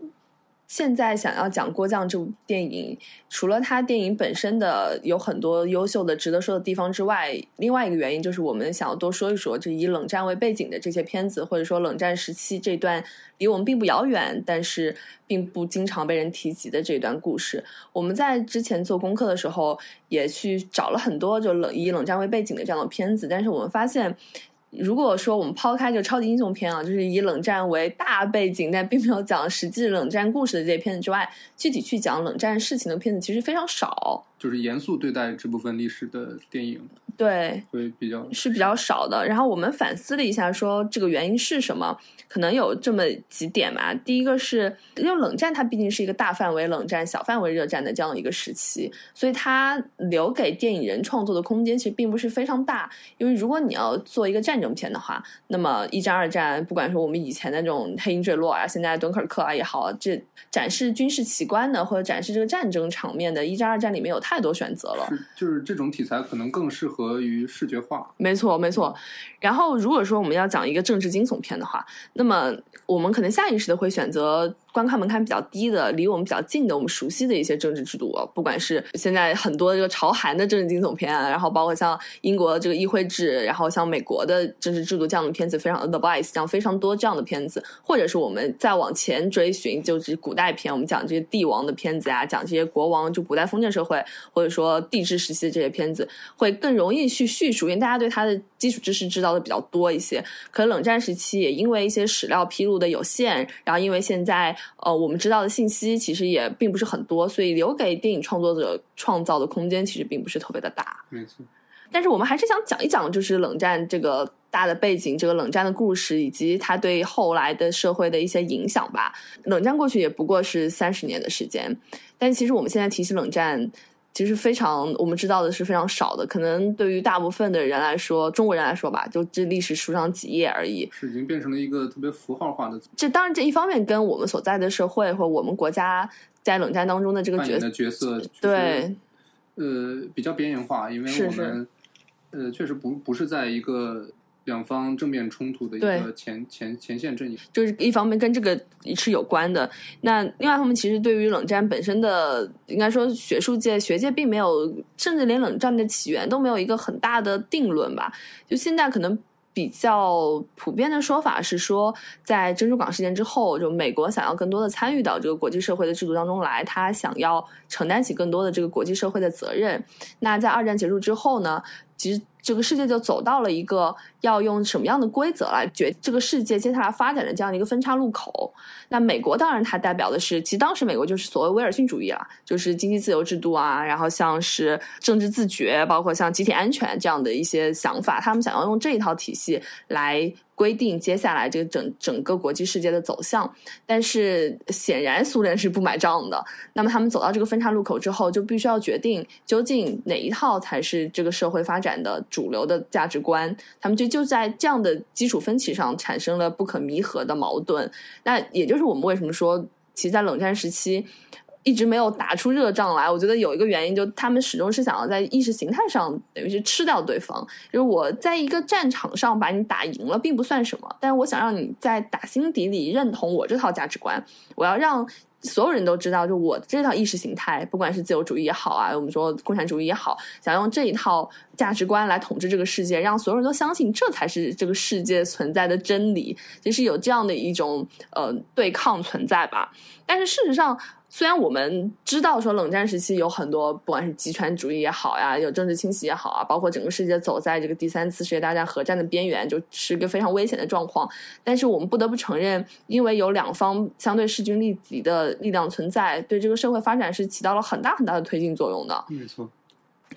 现在想要讲《郭将》这部电影，除了它电影本身的有很多优秀的、值得说的地方之外，另外一个原因就是我们想要多说一说，就以冷战为背景的这些片子，或者说冷战时期这段离我们并不遥远，但是并不经常被人提及的这段故事。我们在之前做功课的时候，也去找了很多就冷以冷战为背景的这样的片子，但是我们发现。如果说我们抛开这个超级英雄片啊，就是以冷战为大背景，但并没有讲实际冷战故事的这些片子之外，具体去讲冷战事情的片子其实非常少。
就是严肃对待这部分历史的电影
对，
会比较
是比较少的。然后我们反思了一下，说这个原因是什么？可能有这么几点吧。第一个是，因为冷战它毕竟是一个大范围冷战、小范围热战的这样一个时期，所以它留给电影人创作的空间其实并不是非常大。因为如果你要做一个战争片的话，那么一战、二战，不管说我们以前的这种黑鹰坠落啊，现在敦刻尔克啊也好，这展示军事奇观的或者展示这个战争场面的，一战、二战里面有太多选择了。
是就是这种题材可能更适合于视觉化。
没错，没错。然后，如果说我们要讲一个政治惊悚片的话，那么我们可能下意识的会选择观看门槛比较低的、离我们比较近的、我们熟悉的一些政治制度，不管是现在很多这个朝韩的政治惊悚片啊，然后包括像英国的这个议会制，然后像美国的政治制度这样的片子，非常 The Vice 这样非常多这样的片子，或者是我们再往前追寻，就是古代片，我们讲这些帝王的片子啊，讲这些国王就古代封建社会，或者说帝制时期的这些片子，会更容易去叙述，因为大家对它的基础知识知道的比较多一些。可冷战时期也因为一些史料披露的有限，然后因为现在呃我们知道的信息其实也并不是很多，所以留给电影创作者创造的空间其实并不是特别的大。
没错，
但是我们还是想讲一讲，就是冷战这个大的背景，这个冷战的故事，以及它对后来的社会的一些影响吧。冷战过去也不过是三十年的时间，但其实我们现在提起冷战。其实非常，我们知道的是非常少的，可能对于大部分的人来说，中国人来说吧，就这历史书上几页而已。
是已经变成了一个特别符号化的
这当然，这一方面跟我们所在的社会或我们国家在冷战当中的这个角色
角色，
对，
呃，比较边缘化，因为我们呃确实不不是在一个两方正面冲突的一个前前前线阵营。
就是一方面跟这个是有关的。那另外一方面，其实对于冷战本身的，应该说学术界、学界并没有，甚至连冷战的起源都没有一个很大的定论吧。就现在可能。比较普遍的说法是说，在珍珠港事件之后，就美国想要更多的参与到这个国际社会的制度当中来，他想要承担起更多的这个国际社会的责任。那在二战结束之后呢，其实这个世界就走到了一个要用什么样的规则来决这个世界接下来发展的这样的一个分叉路口。那美国当然它代表的是，其实当时美国就是所谓威尔逊主义啊，就是经济自由制度啊，然后像是政治自觉，包括像集体安全这样的一些想法，他们想要用这一套体系来。规定接下来这个整整个国际世界的走向，但是显然苏联是不买账的。那么他们走到这个分岔路口之后，就必须要决定究竟哪一套才是这个社会发展的主流的价值观。他们就就在这样的基础分歧上产生了不可弥合的矛盾。那也就是我们为什么说，其实，在冷战时期。一直没有打出热仗来，我觉得有一个原因，就他们始终是想要在意识形态上，等于是吃掉对方。就是我在一个战场上把你打赢了，并不算什么，但是我想让你在打心底里认同我这套价值观，我要让所有人都知道，就我这套意识形态，不管是自由主义也好啊，我们说共产主义也好，想用这一套价值观来统治这个世界，让所有人都相信这才是这个世界存在的真理，就是有这样的一种呃对抗存在吧。但是事实上，虽然我们知道说冷战时期有很多，不管是极权主义也好呀，有政治清洗也好啊，包括整个世界走在这个第三次世界大战核战的边缘，就是一个非常危险的状况。但是我们不得不承认，因为有两方相对势均力敌的力量存在，对这个社会发展是起到了很大很大的推进作用的。
没错，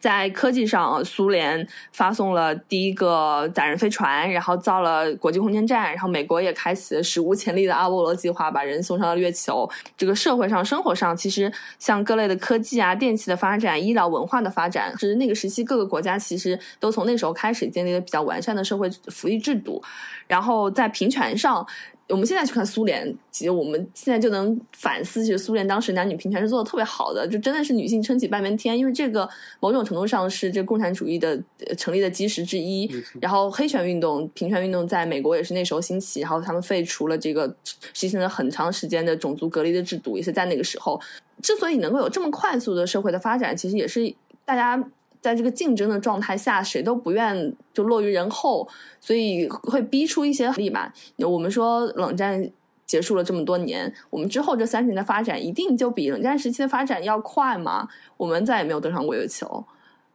在科技上，苏联发送了第一个载人飞船，然后造了国际空间站，然后美国也开启了史无前例的阿波罗计划，把人送上了月球。这个社会上、生活上，其实像各类的科技啊、电器的发展、医疗、文化的发展，是那个时期各个国家其实都从那时候开始建立了比较完善的社会福利制度。然后在平权上，我们现在去看苏联，其实我们现在就能反思，其实苏联当时男女平权是做的特别好的，就真的是女性撑起半边天，因为这个某种程度上是这共产主义的呃成立的基石之一。然后黑权运动、平权运动在美国也是那时候兴起，然后他们废除了这个实行了很长时间的种族隔离的制度，也是在那个时候。之所以能够有这么快速的社会的发展，其实也是大家在这个竞争的状态下，谁都不愿就落于人后，所以会逼出一些力吧。我们说冷战结束了这么多年，我们之后这三十年的发展一定就比冷战时期的发展要快吗？我们再也没有登上过月球，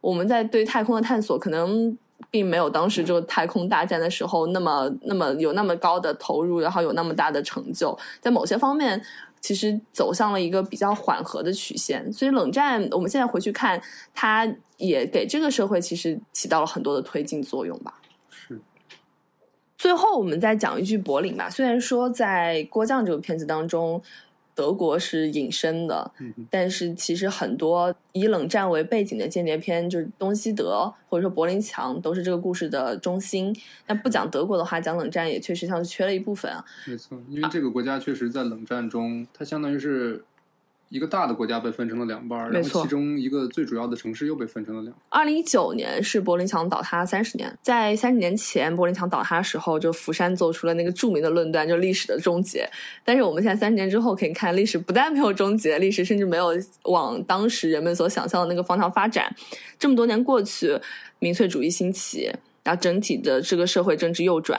我们在对太空的探索可能。并没有当时就太空大战的时候那么那么有那么高的投入，然后有那么大的成就，在某些方面其实走向了一个比较缓和的曲线。所以冷战，我们现在回去看，它也给这个社会其实起到了很多的推进作用吧。
是
最后，我们再讲一句柏林吧。虽然说在《郭将》这个片子当中，德国是隐身的，
嗯
但是其实很多以冷战为背景的间谍片，就是东西德或者说柏林墙，都是这个故事的中心。那不讲德国的话，讲冷战也确实像是缺了一部分啊。
没错，因为这个国家确实在冷战中，它相当于是一个大的国家被分成了两半儿，然后其中一个最主要的城市又被分成了两。
二零一九年是柏林墙倒塌三十年，在三十年前柏林墙倒塌的时候，就福山做出了那个著名的论断，就是历史的终结。但是我们现在三十年之后可以看，历史不但没有终结，历史甚至没有往当时人们所想象的那个方向发展。这么多年过去，民粹主义兴起，然后整体的这个社会政治右转。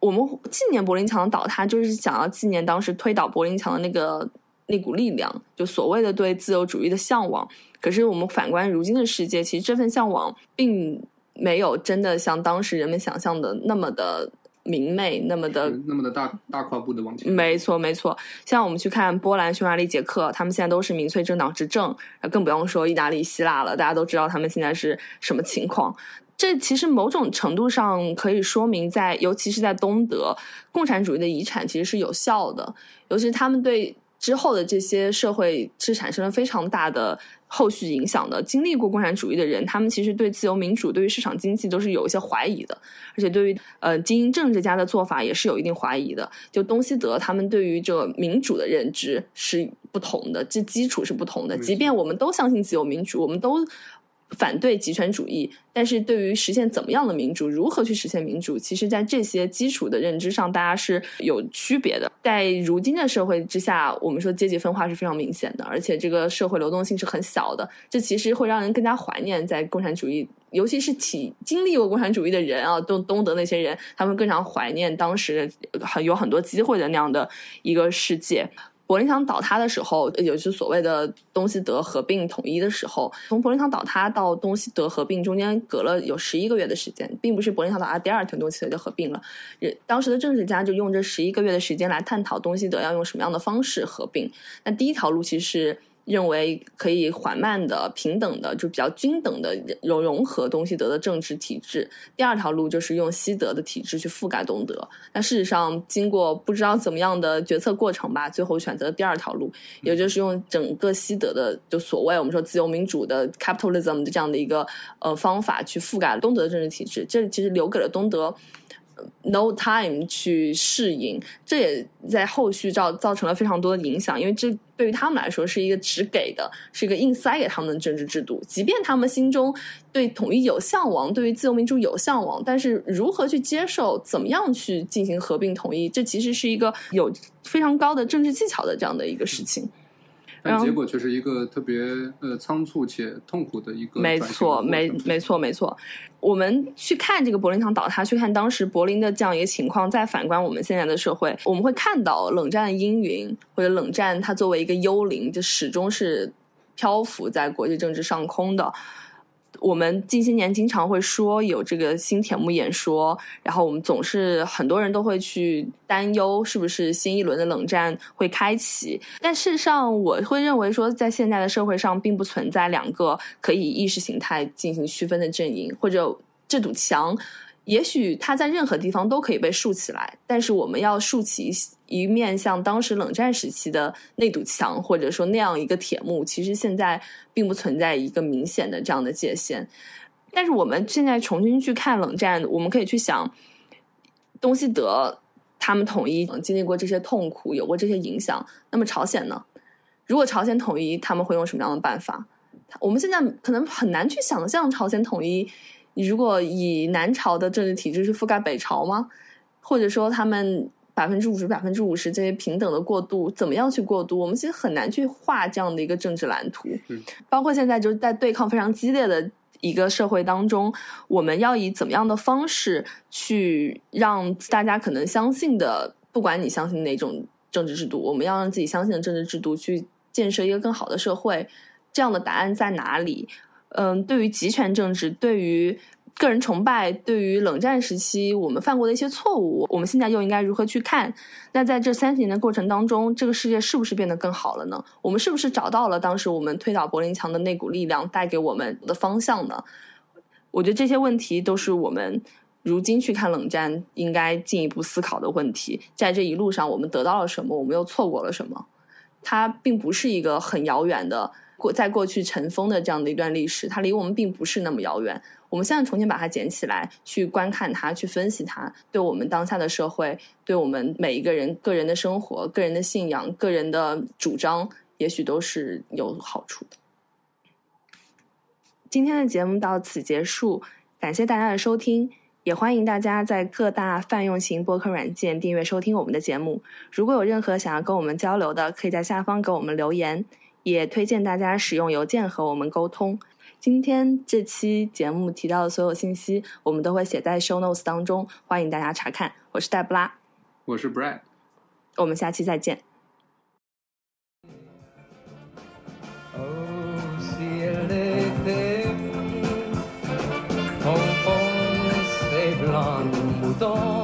我们纪念柏林墙的倒塌，就是想要纪念当时推倒柏林墙的那个那股力量，就所谓的对自由主义的向往。可是我们反观如今的世界，其实这份向往并没有真的像当时人们想象的那么的明媚，那么的
那么的大大跨步的往前。
没错，没错。像我们去看波兰、匈牙利、捷克，他们现在都是民粹政党执政，更不用说意大利、希腊了。大家都知道他们现在是什么情况。这其实某种程度上可以说明在，尤其是在东德，共产主义的遗产其实是有效的，尤其是他们对之后的这些社会是产生了非常大的后续影响的。经历过共产主义的人，他们其实对自由民主、对于市场经济都是有一些怀疑的，而且对于呃精英政治家的做法也是有一定怀疑的。就东西德，他们对于这个民主的认知是不同的，这基础是不同的。即便我们都相信自由民主，我们都反对极权主义，但是对于实现怎么样的民主，如何去实现民主，其实在这些基础的认知上，大家是有区别的。在如今的社会之下，我们说阶级分化是非常明显的，而且这个社会流动性是很小的，这其实会让人更加怀念在共产主义。尤其是体经历过共产主义的人啊，东东德那些人，他们更常怀念当时很有很多机会的那样的一个世界。柏林墙倒塌的时候，也就是所谓的东西德合并统一的时候，从柏林墙倒塌到东西德合并中间隔了有十一个月的时间，并不是柏林墙倒塌第二天东西德就合并了。人当时的政治家就用这十一个月的时间来探讨东西德要用什么样的方式合并。那第一条路其实是认为可以缓慢的、平等的，就比较均等的融融合东西德的政治体制。第二条路就是用西德的体制去覆盖东德。那事实上，经过不知道怎么样的决策过程吧，最后选择第二条路，也就是用整个西德的就所谓我们说自由民主的 capitalism 的这样的一个呃方法去覆盖东德的政治体制。这其实留给了东德。no time 去适应，这也在后续造造成了非常多的影响，因为这对于他们来说是一个只给的，是一个硬塞给他们的政治制度。即便他们心中对统一有向往，对于自由民主有向往，但是如何去接受，怎么样去进行合并统一，这其实是一个有非常高的政治技巧的这样的一个事情。
但结果却是一个特别呃仓促且痛苦的一个
没错，没没错，没错。我们去看这个柏林墙倒塌，去看当时柏林的这样一个情况，再反观我们现在的社会，我们会看到冷战的阴云，或者冷战它作为一个幽灵，就始终是漂浮在国际政治上空的。我们近些年经常会说有这个新铁幕演说，然后我们总是很多人都会去担忧是不是新一轮的冷战会开启。但事实上，我会认为说，在现在的社会上，并不存在两个可以意识形态进行区分的阵营，或者这堵墙。也许它在任何地方都可以被竖起来，但是我们要竖起一一面像当时冷战时期的那堵墙，或者说那样一个铁幕，其实现在并不存在一个明显的这样的界限。但是我们现在重新去看冷战，我们可以去想，东西德他们统一经历过这些痛苦，有过这些影响，那么朝鲜呢？如果朝鲜统一，他们会用什么样的办法？我们现在可能很难去想象朝鲜统一。你如果以南朝的政治体制去覆盖北朝吗？或者说他们百分之五十、百分之五十这些平等的过渡，怎么样去过渡？我们其实很难去画这样的一个政治蓝图。
嗯，
包括现在就是在对抗非常激烈的一个社会当中，我们要以怎么样的方式去让大家可能相信的，不管你相信哪种政治制度，我们要让自己相信的政治制度去建设一个更好的社会，这样的答案在哪里？嗯，对于集权政治，对于个人崇拜，对于冷战时期我们犯过的一些错误，我们现在又应该如何去看？那在这三十年的过程当中，这个世界是不是变得更好了呢？我们是不是找到了当时我们推倒柏林墙的那股力量带给我们的方向呢？我觉得这些问题都是我们如今去看冷战应该进一步思考的问题。在这一路上，我们得到了什么？我们又错过了什么？它并不是一个很遥远的。过在过去尘封的这样的一段历史，它离我们并不是那么遥远。我们现在重新把它捡起来，去观看它，去分析它，对我们当下的社会，对我们每一个人个人的生活、个人的信仰、个人的主张，也许都是有好处的。今天的节目到此结束，感谢大家的收听，也欢迎大家在各大泛用型播客软件订阅收听我们的节目。如果有任何想要跟我们交流的，可以在下方给我们留言。也推荐大家使用邮件和我们沟通。今天这期节目提到的所有信息，我们都会写在 show notes 当中，欢迎大家查看。我是黛布拉，
我是 Brad，
我们下期再见。
Oh,